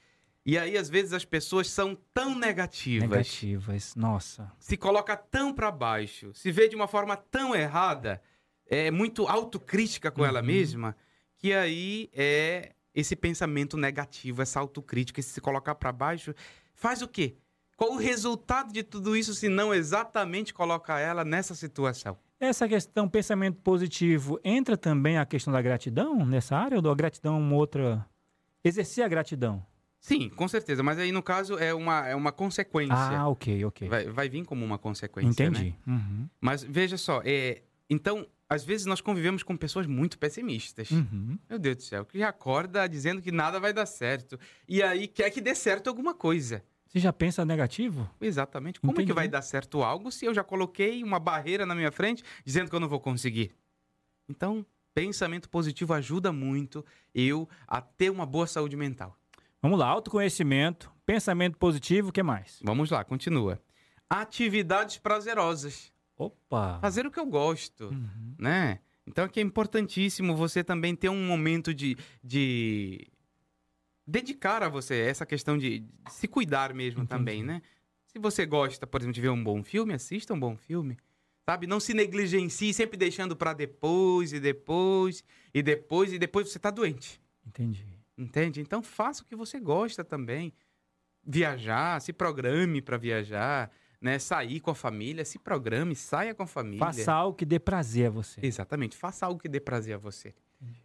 E aí, às vezes, as pessoas são tão negativas, Negativas. Nossa. se coloca tão para baixo, se vê de uma forma tão errada, é muito autocrítica com ela Uhum. mesma, que aí é esse pensamento negativo, essa autocrítica, esse se colocar para baixo, faz o quê? Qual o resultado de tudo isso se não exatamente colocar ela nessa situação? Essa questão, pensamento positivo, entra também a questão da gratidão nessa área? Ou da gratidão é uma outra. Exercer a gratidão? Sim, com certeza. Mas aí, no caso, é uma, é uma consequência. Ah, ok, ok. Vai, vai vir como uma consequência. né? Entendi. Uhum. Mas veja só, é, então, às vezes nós convivemos com pessoas muito pessimistas. Uhum. Meu Deus do céu, que acorda dizendo que nada vai dar certo. E aí quer que dê certo alguma coisa. Você já pensa negativo? Exatamente. Como é que Entendi. vai dar certo algo se eu já coloquei uma barreira na minha frente dizendo que eu não vou conseguir? Então, pensamento positivo ajuda muito eu a ter uma boa saúde mental. Vamos lá, autoconhecimento, pensamento positivo, o que mais? Vamos lá, continua. Atividades prazerosas. Opa! Fazer o que eu gosto. Uhum. né? Então aqui é importantíssimo você também ter um momento de, de dedicar a você essa questão de, de se cuidar mesmo Entendi. também, né? Se você gosta, por exemplo, de ver um bom filme, assista um bom filme. Sabe? Não se negligencie sempre deixando para depois e depois e depois e depois você tá doente. Entendi. Entende? Então faça o que você gosta também. Viajar, se programe para viajar, né? Sair com a família, se programe, saia com a família. Faça algo que dê prazer a você. Exatamente, faça algo que dê prazer a você.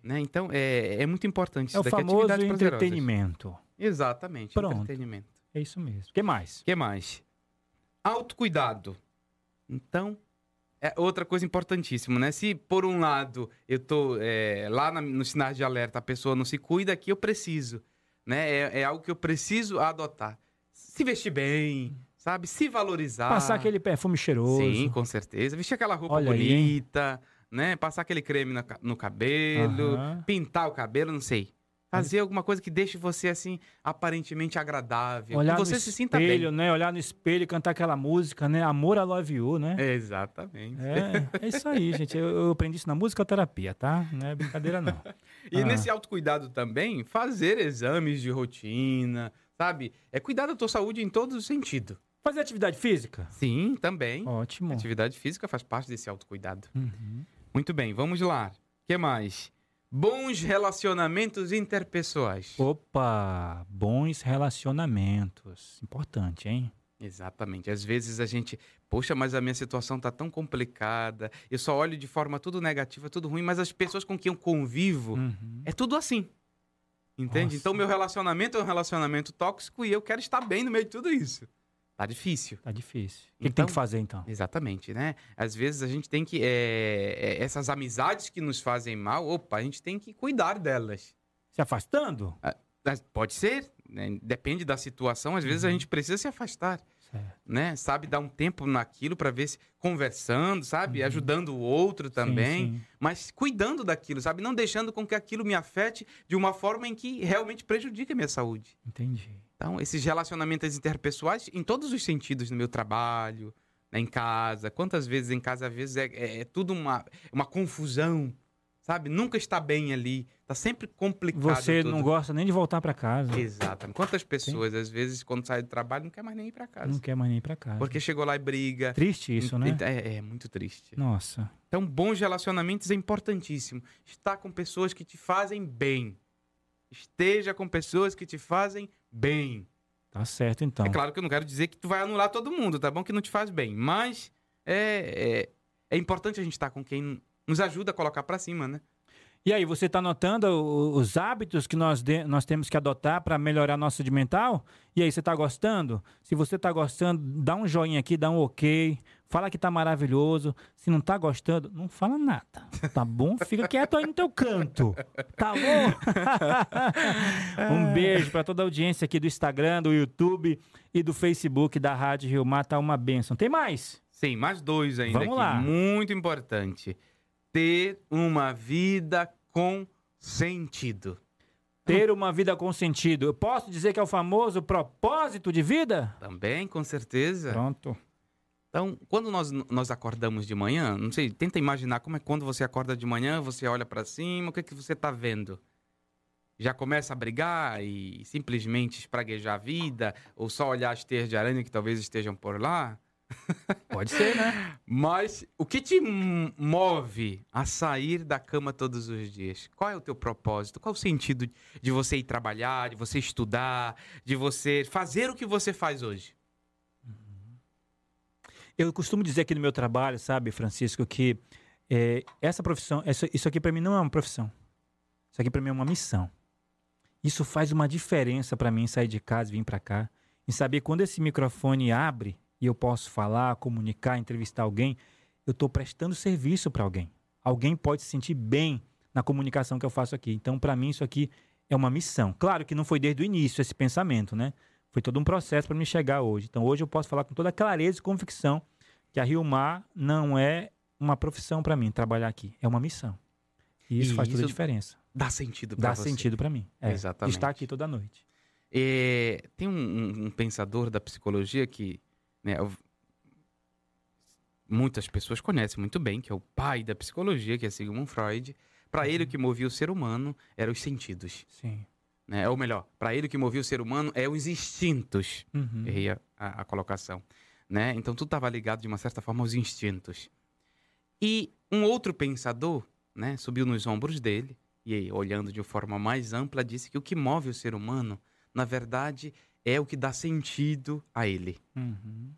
Né? Então, é, é muito importante isso É o daqui, famoso prazerosas. entretenimento. Exatamente, Pronto. entretenimento. É isso mesmo. O que mais? O que mais? Autocuidado. Então, é outra coisa importantíssima, né? Se, por um lado, eu tô é, lá na, no sinais de alerta, a pessoa não se cuida, aqui eu preciso. Né? É, é algo que eu preciso adotar. Se vestir bem, sabe? Se valorizar. Passar aquele perfume cheiroso. Sim, com certeza. Vestir aquela roupa Olha aí, bonita, né? Passar aquele creme ca- no cabelo, Aham. pintar o cabelo, não sei. Fazer alguma coisa que deixe você, assim, aparentemente agradável. Olhar que você no se sinta espelho, bem. né? Olhar no espelho e cantar aquela música, né? Amor, I love you, né? Exatamente. É, é isso aí, gente. Eu, eu aprendi isso na musicoterapia, tá? Não é brincadeira, não. E Ah. nesse autocuidado também, fazer exames de rotina, sabe? É cuidar da tua saúde em todos os sentidos. Fazer atividade física? Sim, também. Ótimo. Atividade física faz parte desse autocuidado. Uhum. Muito bem, vamos lá. O que mais? Bons relacionamentos interpessoais. Opa, bons relacionamentos. Importante, hein? Exatamente. Às vezes a gente, poxa, mas a minha situação tá tão complicada, eu só olho de forma tudo negativa, tudo ruim, mas as pessoas com quem eu convivo, Uhum. é tudo assim. Entende? Nossa. Então meu relacionamento é um relacionamento tóxico e eu quero estar bem no meio de tudo isso. Tá difícil. Tá difícil. O que, que tem Então- que fazer, então? Exatamente, né? Às vezes a gente tem que. é, essas amizades que nos fazem mal, opa, a gente tem que cuidar delas. Se afastando? Mas Pode ser, né? depende da situação, às vezes a Uhum. gente precisa se afastar. Certo. né? Sabe, dar um tempo naquilo para ver se conversando, sabe? Uhum. Ajudando o outro também, Sim, sim. mas cuidando daquilo, sabe? Não deixando com que aquilo me afete de uma forma em que realmente prejudique a minha saúde. Entendi. Então, esses relacionamentos interpessoais em todos os sentidos, no meu trabalho, né, em casa. Quantas vezes em casa, às vezes, é, é- é tudo uma, uma confusão, sabe? Nunca está bem ali. Tá sempre complicado Você tudo. não gosta nem de voltar pra casa. Exatamente. Quantas pessoas, às vezes, quando sai do trabalho, não quer mais nem ir para casa. Não quer mais nem ir pra casa. Porque chegou lá e briga. Triste isso, né? É, é muito triste. Nossa. Então, bons relacionamentos é importantíssimo. Estar com pessoas que te fazem bem. Esteja com pessoas que te fazem bem. Tá certo, então. É claro que eu não quero dizer que tu vai anular todo mundo, tá bom? Que não te faz bem. Mas é, é, é importante a gente estar com quem nos ajuda a colocar pra cima, né? E aí, você está notando os hábitos que nós, de- nós temos que adotar para melhorar nossa saúde mental? E aí, você está gostando? Se você está gostando, dá um joinha aqui, dá um ok. Fala que tá maravilhoso. Se não tá gostando, não fala nada. Tá bom? Fica quieto aí no teu canto. Tá bom? um beijo para toda a audiência aqui do Instagram, do YouTube e do Facebook da Rádio Rio Mar. Tá uma bênção. Tem mais? Sim, mais dois ainda Vamos aqui. lá. Muito importante. Ter uma vida com sentido. Ter uma vida com sentido. Eu posso dizer que é o famoso propósito de vida? Também, com certeza. Pronto. Então, quando nós, nós acordamos de manhã, não sei, tenta imaginar como é quando você acorda de manhã, você olha pra cima, o que, que você tá vendo? Já começa a brigar e simplesmente espraguejar a vida, ou só olhar as teias de aranha que talvez estejam por lá? Pode ser, né? Mas o que te move a sair da cama todos os dias? Qual é o teu propósito? Qual é o sentido de você ir trabalhar, de você estudar, de você fazer o que você faz hoje? Eu costumo dizer aqui no meu trabalho, sabe, Francisco, que é, essa profissão, essa- isso aqui para mim não é uma profissão. Isso aqui para mim é uma missão. Isso faz uma diferença para mim sair de casa e vir para cá. Em saber quando esse microfone abre e eu posso falar, comunicar, entrevistar alguém, eu estou prestando serviço para alguém. Alguém pode se sentir bem na comunicação que eu faço aqui. Então, para mim, isso aqui é uma missão. Claro que não foi desde o início esse pensamento, né? Foi todo um processo para me chegar hoje. Então, hoje eu posso falar com toda clareza e convicção que a Rio Mar não é uma profissão para mim trabalhar aqui, é uma missão. E isso E faz toda a isso diferença. Dá sentido para Dá você. sentido para mim. É, Exatamente. Estar aqui toda noite. É, tem um, um- pensador da psicologia que né, muitas pessoas conhecem muito bem, que é o pai da psicologia, que é Sigmund Freud. Para ele, o que movia o ser humano eram os sentidos. Sim. Né? Ou melhor, para ele, o que movia o ser humano é os instintos. Uhum. Errei a, a- colocação. Né? Então, tudo estava ligado, de uma certa forma, aos instintos. E um outro pensador né, subiu nos ombros dele e, olhando de forma mais ampla, disse que o que move o ser humano, na verdade, é o que dá sentido a ele. Uhum.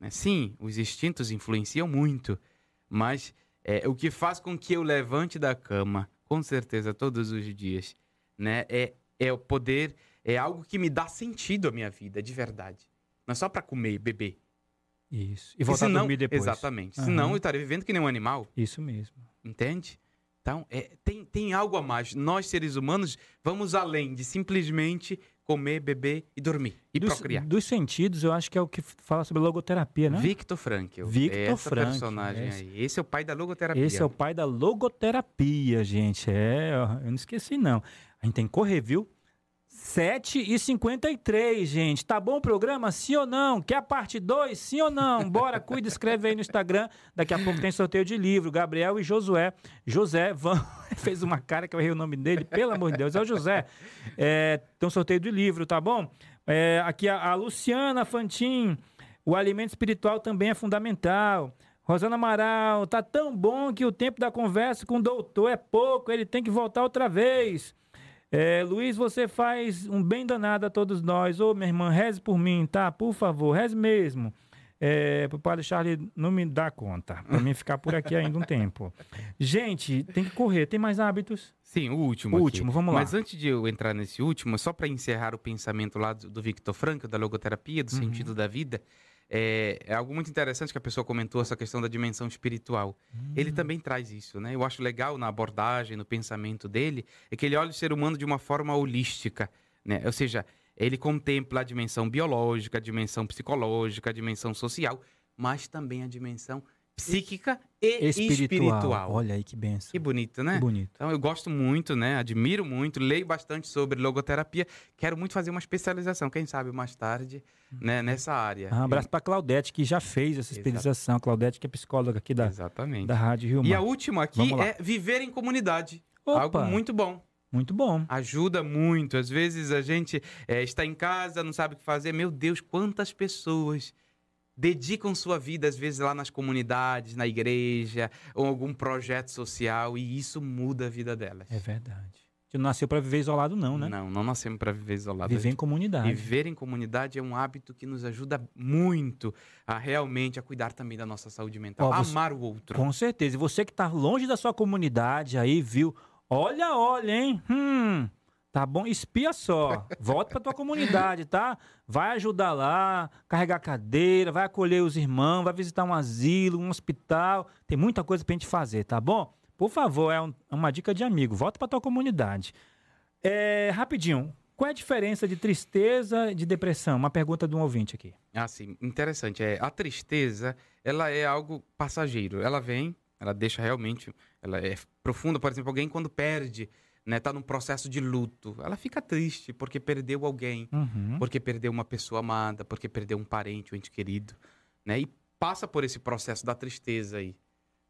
né? Sim, os instintos influenciam muito, mas é, o que faz com que eu levante da cama, com certeza, todos os dias, né, é, é o poder, é algo que me dá sentido à minha vida, de verdade. Não é só para comer e beber. Isso. E voltar senão- a dormir depois. Exatamente. Aham. Senão eu estaria vivendo que nem um animal, Isso mesmo. entende? Então, é, tem, tem algo a mais. Nós, seres humanos, vamos além de simplesmente comer, beber e dormir. E dos, procriar. dos sentidos, eu acho que é o que fala sobre logoterapia, né? Victor Frankl. Victor essa Frankl, personagem esse- aí. Esse é o pai da logoterapia. Esse é o pai da logoterapia, gente. É, eu não esqueci, não. A gente tem que correr, viu? 7 e 53, gente. Tá bom o programa? Sim ou não? Quer a parte 2? Sim ou não? Bora, cuida, escreve aí no Instagram. Daqui a pouco tem sorteio de livro. Gabriel e Josué. José vão. Fez uma cara que eu errei o nome dele, pelo amor de Deus. É o José. É, tem um sorteio de livro, tá bom? É, aqui a, a Luciana Fantin. O alimento espiritual também é fundamental. Rosana Amaral, tá tão bom que o tempo da conversa com o doutor é pouco, ele tem que voltar outra vez. É, Luiz, você faz um bem danado a todos nós. Ô, minha irmã, reze por mim, tá? Por favor, reze mesmo. É, pro padre Charlie não me dá conta, pra mim ficar por aqui ainda um tempo. Gente, tem que correr. Tem mais hábitos? Sim, o último. O último, vamos lá. Mas antes de eu entrar nesse último, só para encerrar o pensamento lá do, do Victor Frankl, da logoterapia, do Uhum. sentido da vida, é, é algo muito interessante que a pessoa comentou, essa questão da dimensão espiritual. Ele também traz isso, né? Eu acho legal na abordagem, no pensamento dele, é que ele olha o ser humano de uma forma holística, né? Ou seja, ele contempla a dimensão biológica, a dimensão psicológica, a dimensão social, mas também a dimensão psíquica e espiritual. Olha aí que benção. Que bonito, né? Que bonito. Então eu gosto muito, né? Admiro muito, leio bastante sobre logoterapia. Quero muito fazer uma especialização, quem sabe mais tarde, né? Nessa área. Ah, um abraço pra Claudete, que já fez essa especialização. Claudete, que é psicóloga aqui da, Exatamente. da Rádio Rio E a Mar. última aqui é viver em comunidade. Opa, Algo muito bom. muito bom. Ajuda muito. Às vezes a gente eh, está em casa, não sabe o que fazer. Meu Deus, quantas pessoas dedicam sua vida, às vezes, lá nas comunidades, na igreja, ou algum projeto social, e isso muda a vida delas. É verdade. Gente não nasceu pra viver isolado, não, né? Não, não nascemos para viver isolado. Viver em comunidade. Viver em comunidade é um hábito que nos ajuda muito a realmente a cuidar também da nossa saúde mental. Ó, você- Amar o outro. Com certeza. E você que tá longe da sua comunidade aí, viu? Olha, olha, hein? Hum, tá bom? Espia só. Volta pra tua comunidade, tá? Vai ajudar lá, carregar cadeira, vai acolher os irmãos, vai visitar um asilo, um hospital. Tem muita coisa pra gente fazer, tá bom? Por favor, é um- é uma dica de amigo. Volta pra tua comunidade. É, rapidinho. Qual é a diferença de tristeza e de depressão? Uma pergunta de um ouvinte aqui. Ah, sim, interessante. É, a tristeza, ela é algo passageiro. Ela vem, ela deixa realmente, ela é profunda. Por exemplo, alguém quando perde, né, tá num processo de luto, ela fica triste porque perdeu alguém, Uhum. porque perdeu uma pessoa amada, porque perdeu um parente, um ente querido, né? E passa por esse processo da tristeza aí.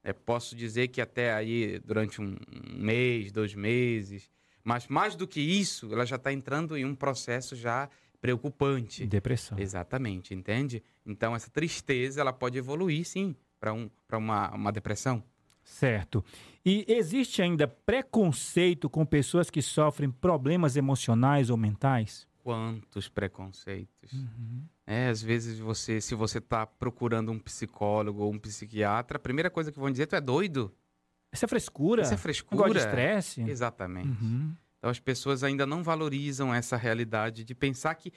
É, posso dizer que até aí, durante um mês, dois meses, mas mais do que isso, ela já está entrando em um processo já preocupante. Depressão. Exatamente, entende? Então essa tristeza ela pode evoluir sim para um, pra uma, uma depressão. Certo. E existe ainda preconceito com pessoas que sofrem problemas emocionais ou mentais? Quantos preconceitos. Uhum. É, às vezes você, se você está procurando um psicólogo ou um psiquiatra, a primeira coisa que vão dizer tu é doido. Isso é frescura? Isso é Negócio frescura. de estresse? Exatamente. Uhum. Então as pessoas ainda não valorizam essa realidade de pensar que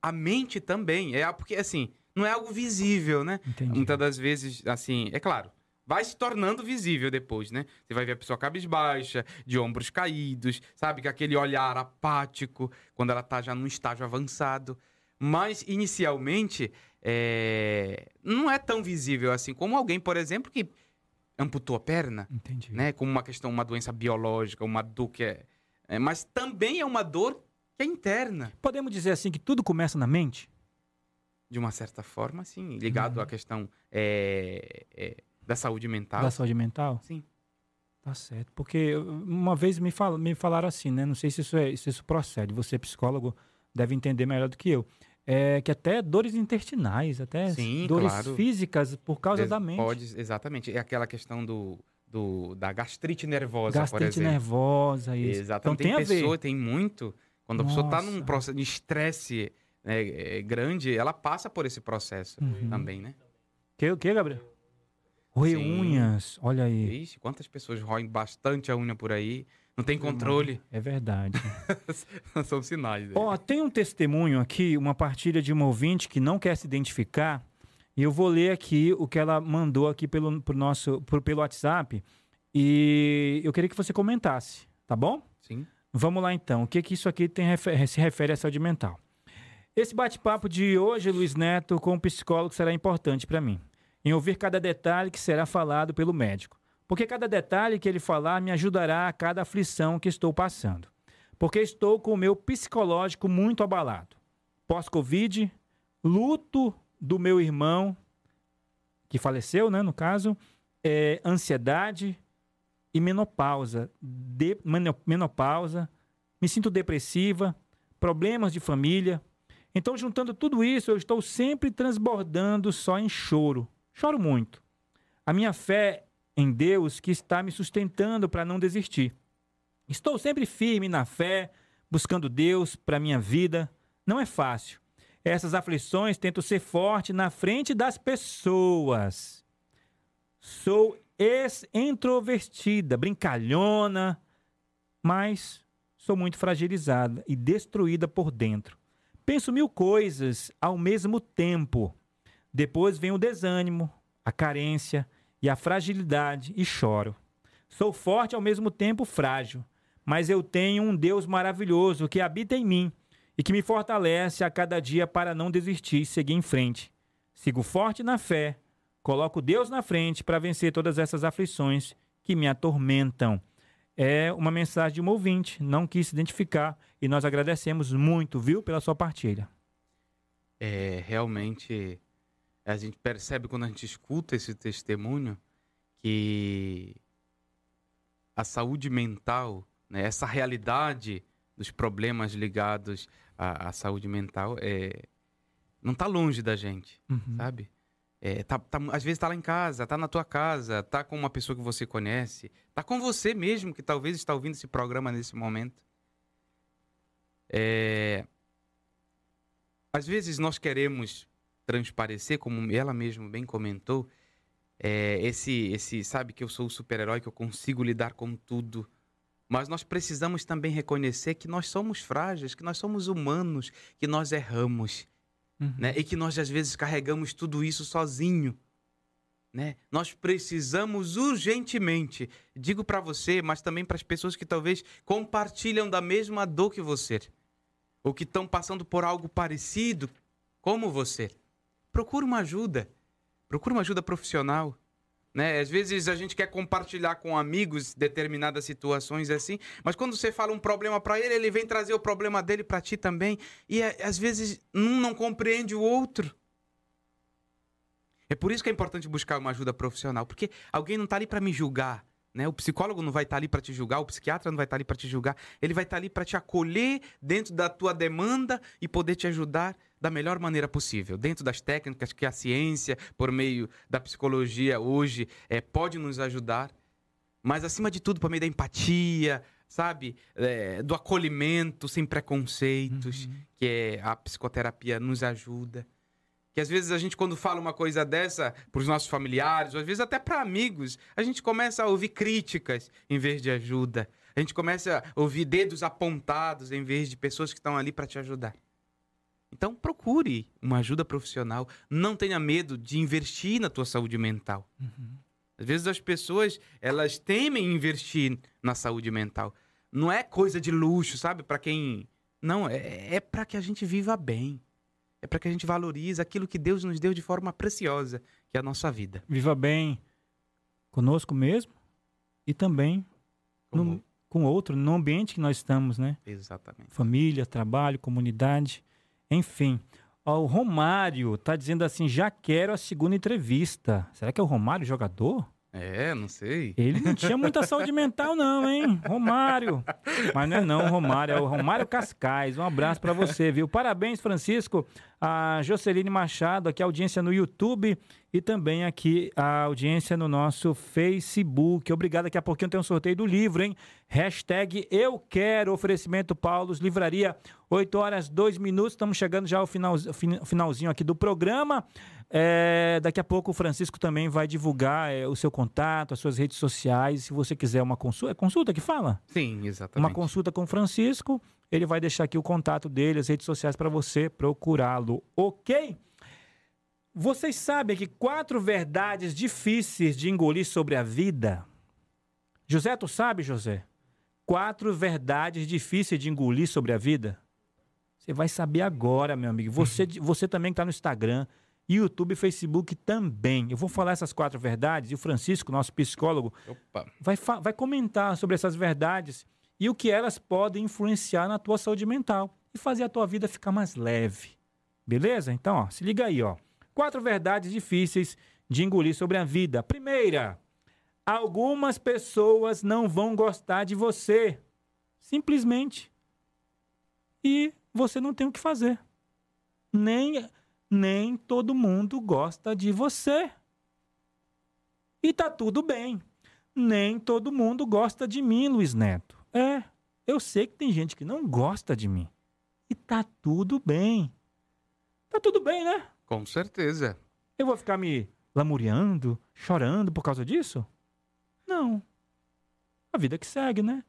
a mente também é porque assim não é algo visível, né? Entendi. Muitas das vezes, assim, é claro, vai se tornando visível depois, né? Você vai ver a pessoa cabisbaixa, de ombros caídos, sabe? Com aquele olhar apático, quando ela tá já num estágio avançado. Mas, inicialmente, é, não é tão visível assim como alguém, por exemplo, que amputou a perna, Entendi. né? Como uma questão, uma doença biológica, uma dor que é... é mas também é uma dor que é interna. Podemos dizer assim que tudo começa na mente? De uma certa forma, sim. Ligado Uhum. à questão é, é, da saúde mental. Da saúde mental? Sim. Tá certo. Porque uma vez me, fal, me falaram assim, né? Não sei se isso, é, se isso procede. Você, psicólogo, deve entender melhor do que eu. É que até dores intestinais, até Sim, dores claro. físicas por causa Ex- da mente. Pode, exatamente. É aquela questão do, do- da gastrite nervosa, por Gastrite nervosa, isso. Exatamente. Então tem, a ver. pessoa, tem muito. Quando a pessoa está num Nossa. processo de estresse né, é, grande, ela passa por esse processo Uhum. também, né? Que o que, Gabriel? Roer Sim. unhas, olha aí. Ixi, quantas pessoas roem bastante a unha por aí, não tem controle. É verdade. São sinais. né? Ó, tem um testemunho aqui, uma partilha de uma ouvinte que não quer se identificar, e eu vou ler aqui o que ela mandou aqui pelo, pro nosso, pro- pelo WhatsApp, e eu queria que você comentasse, tá bom? Sim. Vamos lá então, o que, que isso aqui tem, se refere à saúde mental? Esse bate-papo de hoje, Luiz Neto, com o psicólogo será importante para mim, em ouvir cada detalhe que será falado pelo médico. Porque cada detalhe que ele falar me ajudará a cada aflição que estou passando. Porque estou com o meu psicológico muito abalado. Pós-Covid, luto do meu irmão, que faleceu, né, no caso, é, ansiedade e menopausa. De, meno- menopausa, me sinto depressiva, problemas de família. Então, juntando tudo isso, eu estou sempre transbordando só em choro. Choro muito. A minha fé em Deus que está me sustentando para não desistir. Estou sempre firme na fé, buscando Deus para minha vida. Não é fácil. Essas aflições tento ser forte na frente das pessoas. Sou ex-introvertida, brincalhona, mas sou muito fragilizada e destruída por dentro. Penso mil coisas ao mesmo tempo. Depois vem o desânimo, a carência e a fragilidade e choro. Sou forte ao mesmo tempo frágil, mas eu tenho um Deus maravilhoso que habita em mim e que me fortalece a cada dia para não desistir e seguir em frente. Sigo forte na fé, coloco Deus na frente para vencer todas essas aflições que me atormentam. É uma mensagem de um ouvinte, não quis se identificar e nós agradecemos muito, viu, pela sua partilha. É, realmente, a gente percebe quando a gente escuta esse testemunho que a saúde mental, né, essa realidade dos problemas ligados à, à saúde mental é, não está longe da gente, Uhum. sabe? É, tá, tá- às vezes está lá em casa, está na tua casa, está com uma pessoa que você conhece, está com você mesmo que talvez está ouvindo esse programa nesse momento. É, às vezes nós queremos transparecer, como ela mesma bem comentou, é, esse, esse, sabe que eu sou o super-herói, que eu consigo lidar com tudo. Mas nós precisamos também reconhecer que nós somos frágeis, que nós somos humanos, que nós erramos, Uhum. né? E que nós às vezes carregamos tudo isso sozinho, né? Nós precisamos urgentemente, digo para você, mas também para as pessoas que talvez compartilham da mesma dor que você, ou que estão passando por algo parecido como você. Procure uma ajuda. Procure uma ajuda profissional. Né? Às vezes a gente quer compartilhar com amigos determinadas situações assim, mas quando você fala um problema para ele, ele vem trazer o problema dele para ti também, e é, às vezes um não compreende o outro. É por isso que é importante buscar uma ajuda profissional, porque alguém não está ali para me julgar, né? O psicólogo não vai estar ali para te julgar, o psiquiatra não vai estar ali para te julgar, ele vai estar ali para te acolher dentro da tua demanda e poder te ajudar da melhor maneira possível, dentro das técnicas que a ciência, por meio da psicologia hoje, é, pode nos ajudar, mas acima de tudo por meio da empatia, sabe, É, do acolhimento sem preconceitos, Uhum. que é, a psicoterapia nos ajuda. Que às vezes a gente, quando fala uma coisa dessa para os nossos familiares, ou às vezes até para amigos, a gente começa a ouvir críticas em vez de ajuda. A gente começa a ouvir dedos apontados em vez de pessoas que estão ali para te ajudar. Então procure uma ajuda profissional. Não tenha medo de investir na tua saúde mental. Uhum. Às vezes as pessoas elas temem investir na saúde mental. Não é coisa de luxo, sabe? Para quem não é, é para que a gente viva bem. É para que a gente valorize aquilo que Deus nos deu de forma preciosa, que é a nossa vida. Viva bem conosco mesmo e também no, Como- com outro, no ambiente que nós estamos, né? Exatamente. Família, trabalho, comunidade, enfim. Ó, o Romário tá dizendo assim: já quero a segunda entrevista. Será que é o Romário jogador? É, não sei. Ele não tinha muita saúde mental, não, hein? Romário. Mas não é não, Romário, é o Romário Cascais. Um abraço pra você, viu? Parabéns, Francisco. A Joceline Machado, aqui a audiência no YouTube e também aqui a audiência no nosso Facebook. Obrigado. Daqui a pouquinho tem um sorteio do livro, hein? Hashtag Eu Quero. Oferecimento Paulos Livraria. 8 horas, 2 minutos. Estamos chegando já ao final, fin- finalzinho aqui do programa. É, daqui a pouco o Francisco também vai divulgar é, o seu contato, as suas redes sociais. Se você quiser uma consulta, é consulta que fala? Sim, exatamente. Uma consulta com o Francisco, ele vai deixar aqui o contato dele, as redes sociais para você procurá-lo, ok? Vocês sabem que quatro verdades difíceis de engolir sobre a vida. José, tu sabe, José? Quatro verdades difíceis de engolir sobre a vida. Você vai saber agora, meu amigo. Você, você também que está no Instagram, YouTube, Facebook também. Eu vou falar essas quatro verdades e o Francisco, nosso psicólogo, Opa. vai, vai comentar sobre essas verdades e o que elas podem influenciar na tua saúde mental e fazer a tua vida ficar mais leve. Beleza? Então, ó, se liga aí, ó. Quatro verdades difíceis de engolir sobre a vida. Primeira, algumas pessoas não vão gostar de você. Simplesmente. E você não tem o que fazer. Nem, nem todo mundo gosta de você. E tá tudo bem. Nem todo mundo gosta de mim, Luiz Neto. É, eu sei que tem gente que não gosta de mim. E tá tudo bem. Tá tudo bem, né? Com certeza. Eu vou ficar me lamuriando, chorando por causa disso? Não. A vida que segue, né?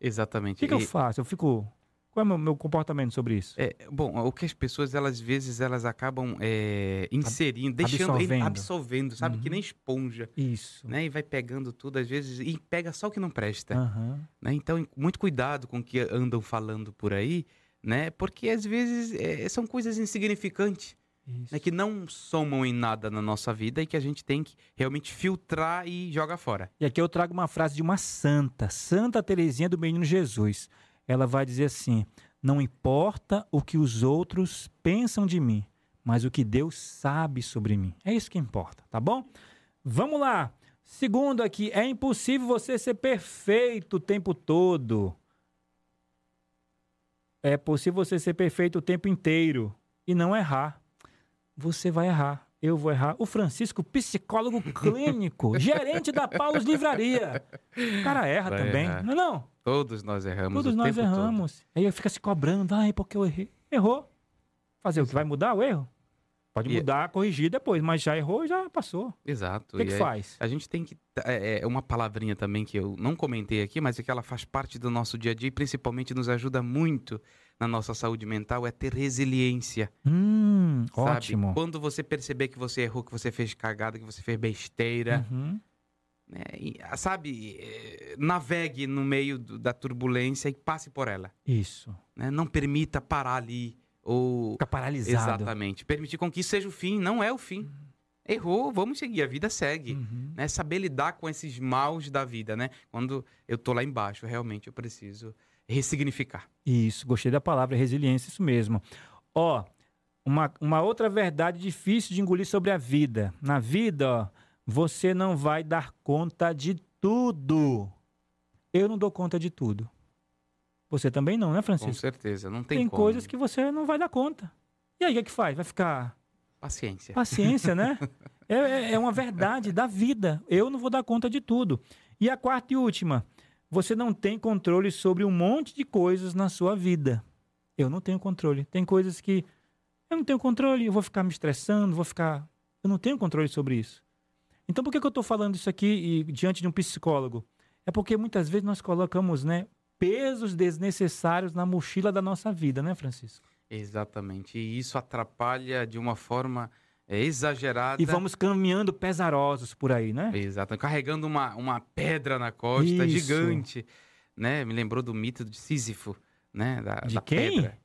O Exatamente. que, que eu faço? Eu fico. Qual é o meu, meu comportamento sobre isso? É, bom, o que as pessoas, elas, às vezes, elas acabam é, inserindo, deixando, absorvendo. absorvendo, sabe? Uhum. Que nem esponja, Isso. né? E vai pegando tudo, às vezes, e pega só o que não presta, Aham. né? Então, muito cuidado com o que andam falando por aí, né? Porque, às vezes, é, são coisas insignificantes, né? Que não somam em nada na nossa vida e que a gente tem que realmente filtrar e jogar fora. E aqui eu trago uma frase de uma santa, Santa Teresinha do Menino Jesus. Ela vai dizer assim: Não importa o que os outros pensam de mim, mas o que Deus sabe sobre mim. É isso que importa, tá bom? Vamos lá. Segundo aqui, é impossível você ser perfeito o tempo todo. É possível você ser perfeito o tempo inteiro e não errar. Você vai errar. Eu vou errar. O Francisco, psicólogo clínico, gerente da Paulus Livraria. O cara erra Vai também. errar. Não, é não. Todos nós erramos Todos nós tempo todo. erramos. Aí fica se cobrando. Ai, porque eu errei. Errou. Fazer o que? Vai mudar o erro? Pode E- mudar, corrigir depois, mas já errou, já passou. Exato. O que, e que aí- faz? A gente tem que. É é uma palavrinha também que eu não comentei aqui, mas é que ela faz parte do nosso dia a dia e principalmente nos ajuda muito na nossa saúde mental, é ter resiliência. Hum, sabe? ótimo. Quando você perceber que você errou, que você fez cagada, que você fez besteira, Uhum. Ah, sabe, eh, navegue no meio do- da turbulência e passe por ela. Isso. né? Não permita parar ali ou Fica paralisado. exatamente permitir com que isso seja o fim, não é o fim. Errou, vamos seguir, a vida segue. Uhum. né, saber lidar com esses maus da vida, né? Quando eu tô lá embaixo, realmente eu preciso ressignificar. Isso, gostei da palavra resiliência, isso mesmo. Ó, uma, uma outra verdade difícil de engolir sobre a vida. Na vida, ó, você não vai dar conta de tudo. Eu não dou conta de tudo. Você também não, né, Com Francisco? certeza, não tem, Tem como. coisas que você não vai dar conta. E aí, o que, é que faz? Vai ficar Paciência. paciência, né? É, é- é uma verdade da vida. Eu não vou dar conta de tudo. E a quarta e última, você não tem controle sobre um monte de coisas na sua vida. Eu não tenho controle. Tem coisas que eu não tenho controle, eu vou ficar me estressando, vou ficar. Eu não tenho controle sobre isso. Então, por que, que eu estou falando isso aqui e, diante de um psicólogo? É porque muitas vezes nós colocamos, né, pesos desnecessários na mochila da nossa vida, né, Francisco? Exatamente. E isso atrapalha de uma forma é, exagerada. E vamos caminhando pesarosos por aí, né? Exato. Carregando uma, uma pedra na costa Isso. gigante. Né? Me lembrou do mito de Sísifo, né? Da, De da quem? pedra.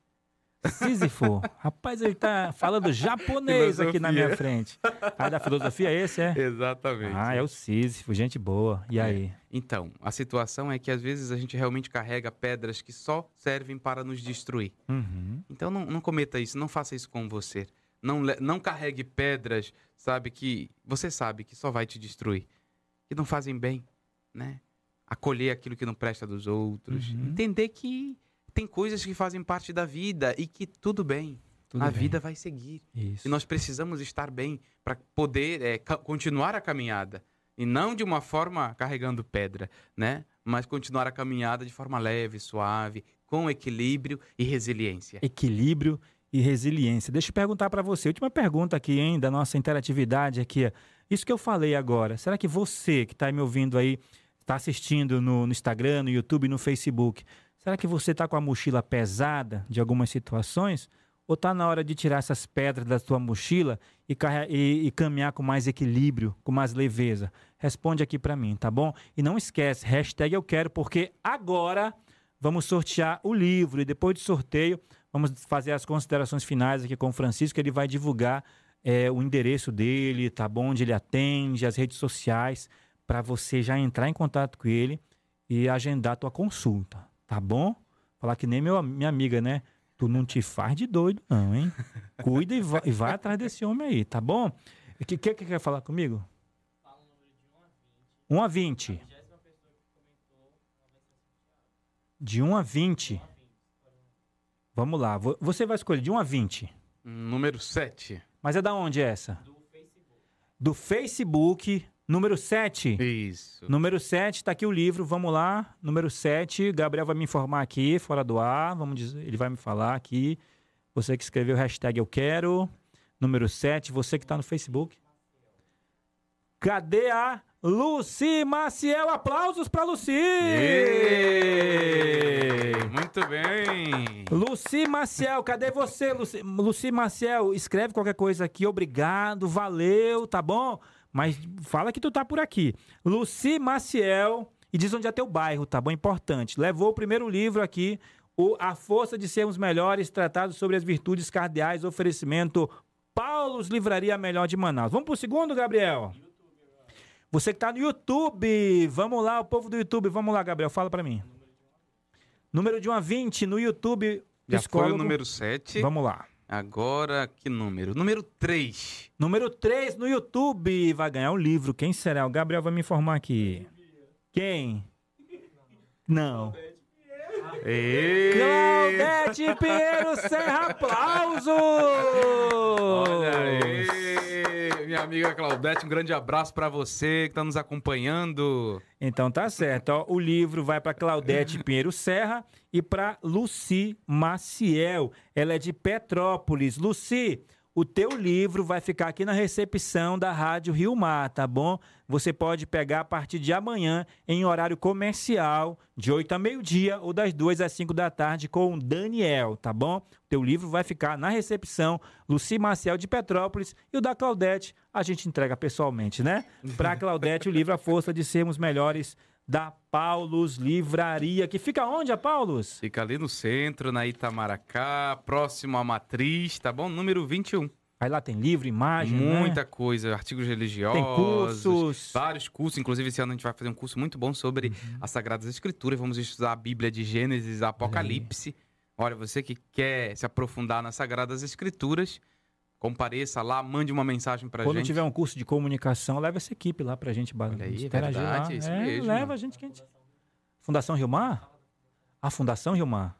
Sísifo. Rapaz, ele tá falando japonês aqui na minha frente. Ah, da filosofia esse, é? Exatamente. Ah, é o Sísifo, gente boa. E É. aí? Então, a situação é que às vezes a gente realmente carrega pedras que só servem para nos destruir. Uhum. Então não, não cometa isso, não faça isso com você. Não, não carregue pedras, sabe, que você sabe que só vai te destruir. Que não fazem bem, né? Acolher aquilo que não presta dos outros. Uhum. Entender que tem coisas que fazem parte da vida e que tudo bem. Tudo a bem. vida vai seguir. Isso. E nós precisamos estar bem para poder é, continuar a caminhada. E não de uma forma carregando pedra, né? Mas continuar a caminhada de forma leve, suave, com equilíbrio e resiliência. Equilíbrio e resiliência. Deixa eu perguntar para você. Última pergunta aqui, hein, da nossa interatividade aqui. Isso que eu falei agora. Será que você que está me ouvindo aí, está assistindo no, no Instagram, no YouTube, no Facebook, será que você está com a mochila pesada de algumas situações? Ou está na hora de tirar essas pedras da sua mochila e, e- e caminhar com mais equilíbrio, com mais leveza? Responde aqui para mim, tá bom? E não esquece, hashtag eu quero, porque agora vamos sortear o livro e depois do sorteio vamos fazer as considerações finais aqui com o Francisco, ele vai divulgar é, o endereço dele, tá bom? Onde ele atende, as redes sociais, para você já entrar em contato com ele e agendar a tua consulta, tá bom? Falar que nem meu, minha amiga, né? Tu não te faz de doido, não, hein? Cuida e vai, e vai atrás desse homem aí, tá bom? O que, que, que quer falar comigo? 1 a 20. De 1 a 20. Vamos lá. vo- Você vai escolher de 1 a 20. Número 7. Mas é da onde essa? Do Facebook. Do Facebook, número 7. Isso. Número 7, tá aqui o livro, vamos lá. Número 7, Gabriel vai me informar aqui, fora do ar, vamos dizer, ele vai me falar aqui. Você que escreveu o hashtag eu quero. Número 7, você que tá no Facebook. Cadê a Luci Maciel? Aplausos pra Luci! Muito bem. Luci Maciel, cadê você, Luci, Luci Maciel? Escreve qualquer coisa aqui, obrigado, valeu, tá bom? Mas fala que tu tá por aqui. Luci Maciel, e diz onde é teu bairro, tá bom? Importante. Levou o primeiro livro aqui, o A Força de Sermos Melhores, tratado sobre as virtudes cardeais, oferecimento Paulos Livraria Melhor de Manaus. Vamos pro segundo, Gabriel? Você que tá no YouTube, vamos lá, o povo do YouTube, vamos lá, Gabriel, fala pra mim. Número de 1 a 20 no YouTube. Já foi o número 7. Vamos lá. Agora, que número? Número 3. Número 3 no YouTube. Vai ganhar um livro. Quem será? O Gabriel vai me informar aqui. Quem? Não. Claudete Pinheiro Serra, aplausos! Olha aí, minha amiga Claudete, um grande abraço pra você que está nos acompanhando. Então tá certo. Ó, o livro vai para Claudete Pinheiro Serra e para Luci Maciel. Ela é de Petrópolis. Luci, o teu livro vai ficar aqui na recepção da Rádio Rio Mar, tá bom? Você pode pegar a partir de amanhã em horário comercial, de 8 a meio-dia ou das 2 às 5 da tarde com o Daniel, tá bom? O teu livro vai ficar na recepção Luci Maciel de Petrópolis e o da Claudete a gente entrega pessoalmente, né? Para Claudete o livro A Força de Sermos Melhores da Paulus Livraria, que fica onde, a Paulus? Fica ali no centro, na Itamaracá, próximo à Matriz, tá bom? Número 21. Aí lá tem livro, imagem, né? Muita coisa, artigos religiosos. Tem cursos. Vários cursos, inclusive esse ano a gente vai fazer um curso muito bom sobre Uhum. as Sagradas Escrituras. Vamos estudar a Bíblia de Gênesis Apocalipse. Olha, você que quer se aprofundar nas Sagradas Escrituras, compareça lá, mande uma mensagem pra Quando gente. tiver um curso de comunicação, leva essa equipe lá pra gente ba- Olha aí, interagir verdade, lá. isso é, mesmo. leva a gente que a gente... Fundação Rio Mar? A Fundação Rio Mar.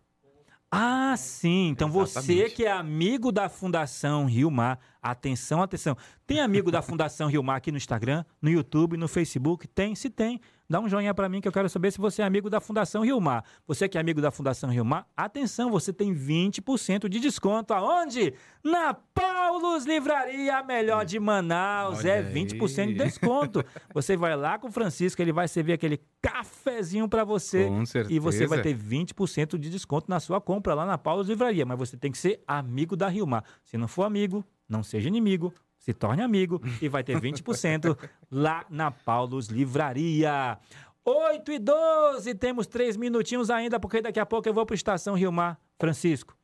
Ah, sim. Então você Exatamente. que é amigo da Fundação Rio Mar, Atenção, atenção. Tem amigo da Fundação Rio Mar aqui no Instagram, no YouTube, no Facebook? Tem? Se tem, dá um joinha para mim que eu quero saber se você é amigo da Fundação Rio Mar. Você que é amigo da Fundação Rio Mar, atenção, você tem 20% de desconto. Aonde? Na Paulos Livraria, a melhor de Manaus. Olha é aí. 20% de desconto. Você vai lá com o Francisco, ele vai servir aquele cafezinho para você. Com certeza. E você vai ter 20% de desconto na sua compra lá na Paulos Livraria. Mas você tem que ser amigo da Rio Mar. Se não for amigo, não seja inimigo. Se torne amigo e vai ter 20% lá na Paulos Livraria. 8 e 12, temos três minutinhos ainda, porque daqui a pouco eu vou para Estação Rio Mar. Francisco,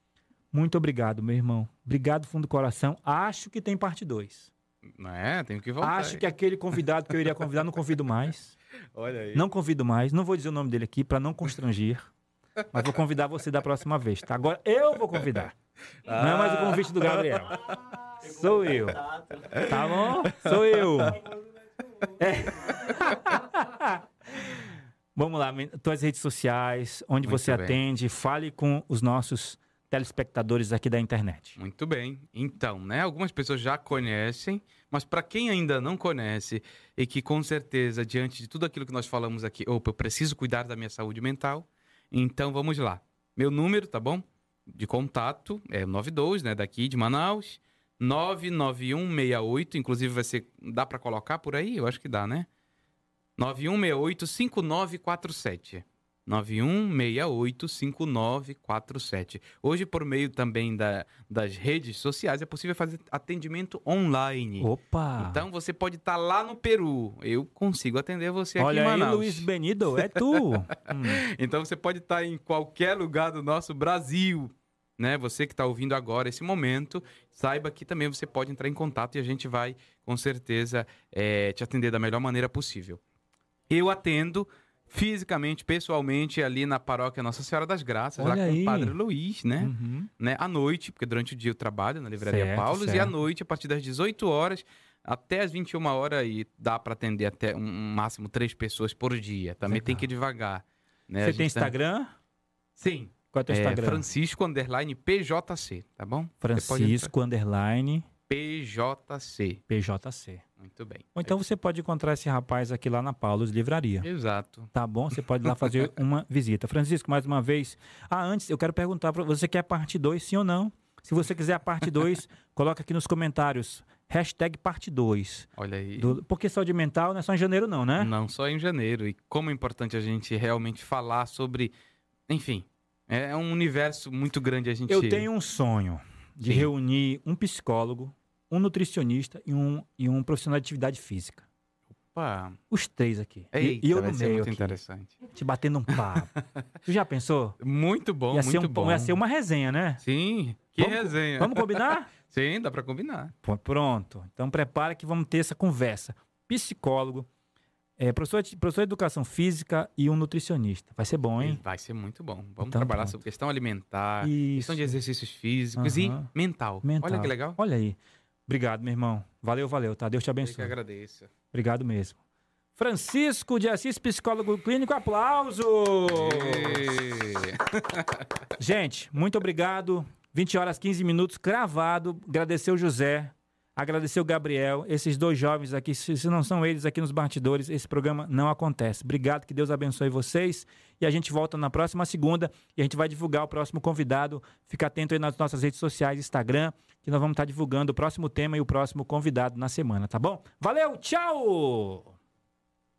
muito obrigado, meu irmão. Obrigado, fundo do coração. Acho que tem parte 2. Não é? Tenho que voltar. Acho que aquele convidado que eu iria convidar, não convido mais. Olha aí. Não convido mais. Não vou dizer o nome dele aqui para não constranger. Mas vou convidar você da próxima vez, tá? Agora eu vou convidar. Não é mais o convite do Gabriel. Sou eu. Tá bom? Sou eu. É. Vamos lá, tuas redes sociais, onde Muito você bem. atende, fale com os nossos telespectadores aqui da internet. Muito bem. Então, né? Algumas pessoas já conhecem, mas para quem ainda não conhece e que com certeza diante de tudo aquilo que nós falamos aqui, opa, eu preciso cuidar da minha saúde mental. Então, vamos lá. Meu número, tá bom? De contato é o 92, né, daqui de Manaus, 99168, inclusive vai ser dá para colocar por aí? Eu acho que dá, né? 9168 5947. 9168 5947. Hoje, por meio também da, das redes sociais, é possível fazer atendimento online. Opa! Então você pode estar lá no Peru. Eu consigo atender você aqui Olha em aí, Manaus. Luiz Benido, é tu. Hum. Então você pode estar em qualquer lugar do nosso Brasil. Né? Você que está ouvindo agora esse momento, saiba que também você pode entrar em contato e a gente vai, com certeza, eh, te atender da melhor maneira possível. Eu atendo fisicamente, pessoalmente, ali na paróquia Nossa Senhora das Graças, lá Olha com aí. o Padre Luiz, né? Uhum. né? À noite, porque durante o dia eu trabalho na Livraria Certo, Paulos, e à certo. noite, a partir das 18 horas até as 21 horas, e dá para atender até um máximo três pessoas por dia. Também Legal. tem que ir devagar. Né? Você tem tá- Instagram? Sim. Qual é o teu É, Instagram? Francisco Underline PJC, tá bom? Francisco Underline PJC. PJC. Muito bem. Ou então você pode encontrar esse rapaz aqui lá na Paulos Livraria. Exato. Tá bom? Você pode ir lá fazer uma visita. Francisco, mais uma vez. Ah, antes, eu quero perguntar para você quer a parte 2, sim ou não? Se você quiser a parte 2, coloca aqui nos comentários. Hashtag parte 2. Olha aí. Do... Porque saúde mental não é só em janeiro, não, né? Não só em janeiro. E como é importante a gente realmente falar sobre. Enfim, é um universo muito grande a gente. Eu tenho um sonho de Sim. reunir um psicólogo, um nutricionista e um, e um profissional de atividade física. Opa. Os três aqui. E- Eita, e eu no meio muito interessante. te batendo um papo. tu já pensou? Muito bom, ia, muito ser um, bom. ia ser uma resenha, né? Sim, que Vamos- resenha. Vamos combinar? Sim, dá pra combinar. Pronto. Então prepara que vamos ter essa conversa. Psicólogo, é, professor, de, professor de educação física e um nutricionista. Vai ser bom, hein? Vai ser muito bom. Vamos Então, trabalhar pronto. sobre questão alimentar, Isso. questão de exercícios físicos Aham. e mental. Mental. Olha que legal. Olha aí. Obrigado, meu irmão. Valeu, valeu, tá? Deus te Eu que abençoe. agradeço. Obrigado mesmo. Francisco de Assis, psicólogo clínico, aplauso! Gente, muito obrigado. 20 horas 15 minutos, cravado. Agradecer o José, agradecer o Gabriel, esses dois jovens aqui. Se, não são eles aqui nos bastidores, esse programa não acontece. Obrigado, que Deus abençoe vocês. E a gente volta na próxima segunda e a gente vai divulgar o próximo convidado. Fica atento aí nas nossas redes sociais, Instagram, que nós vamos estar divulgando o próximo tema e o próximo convidado na semana, tá bom? Valeu, tchau!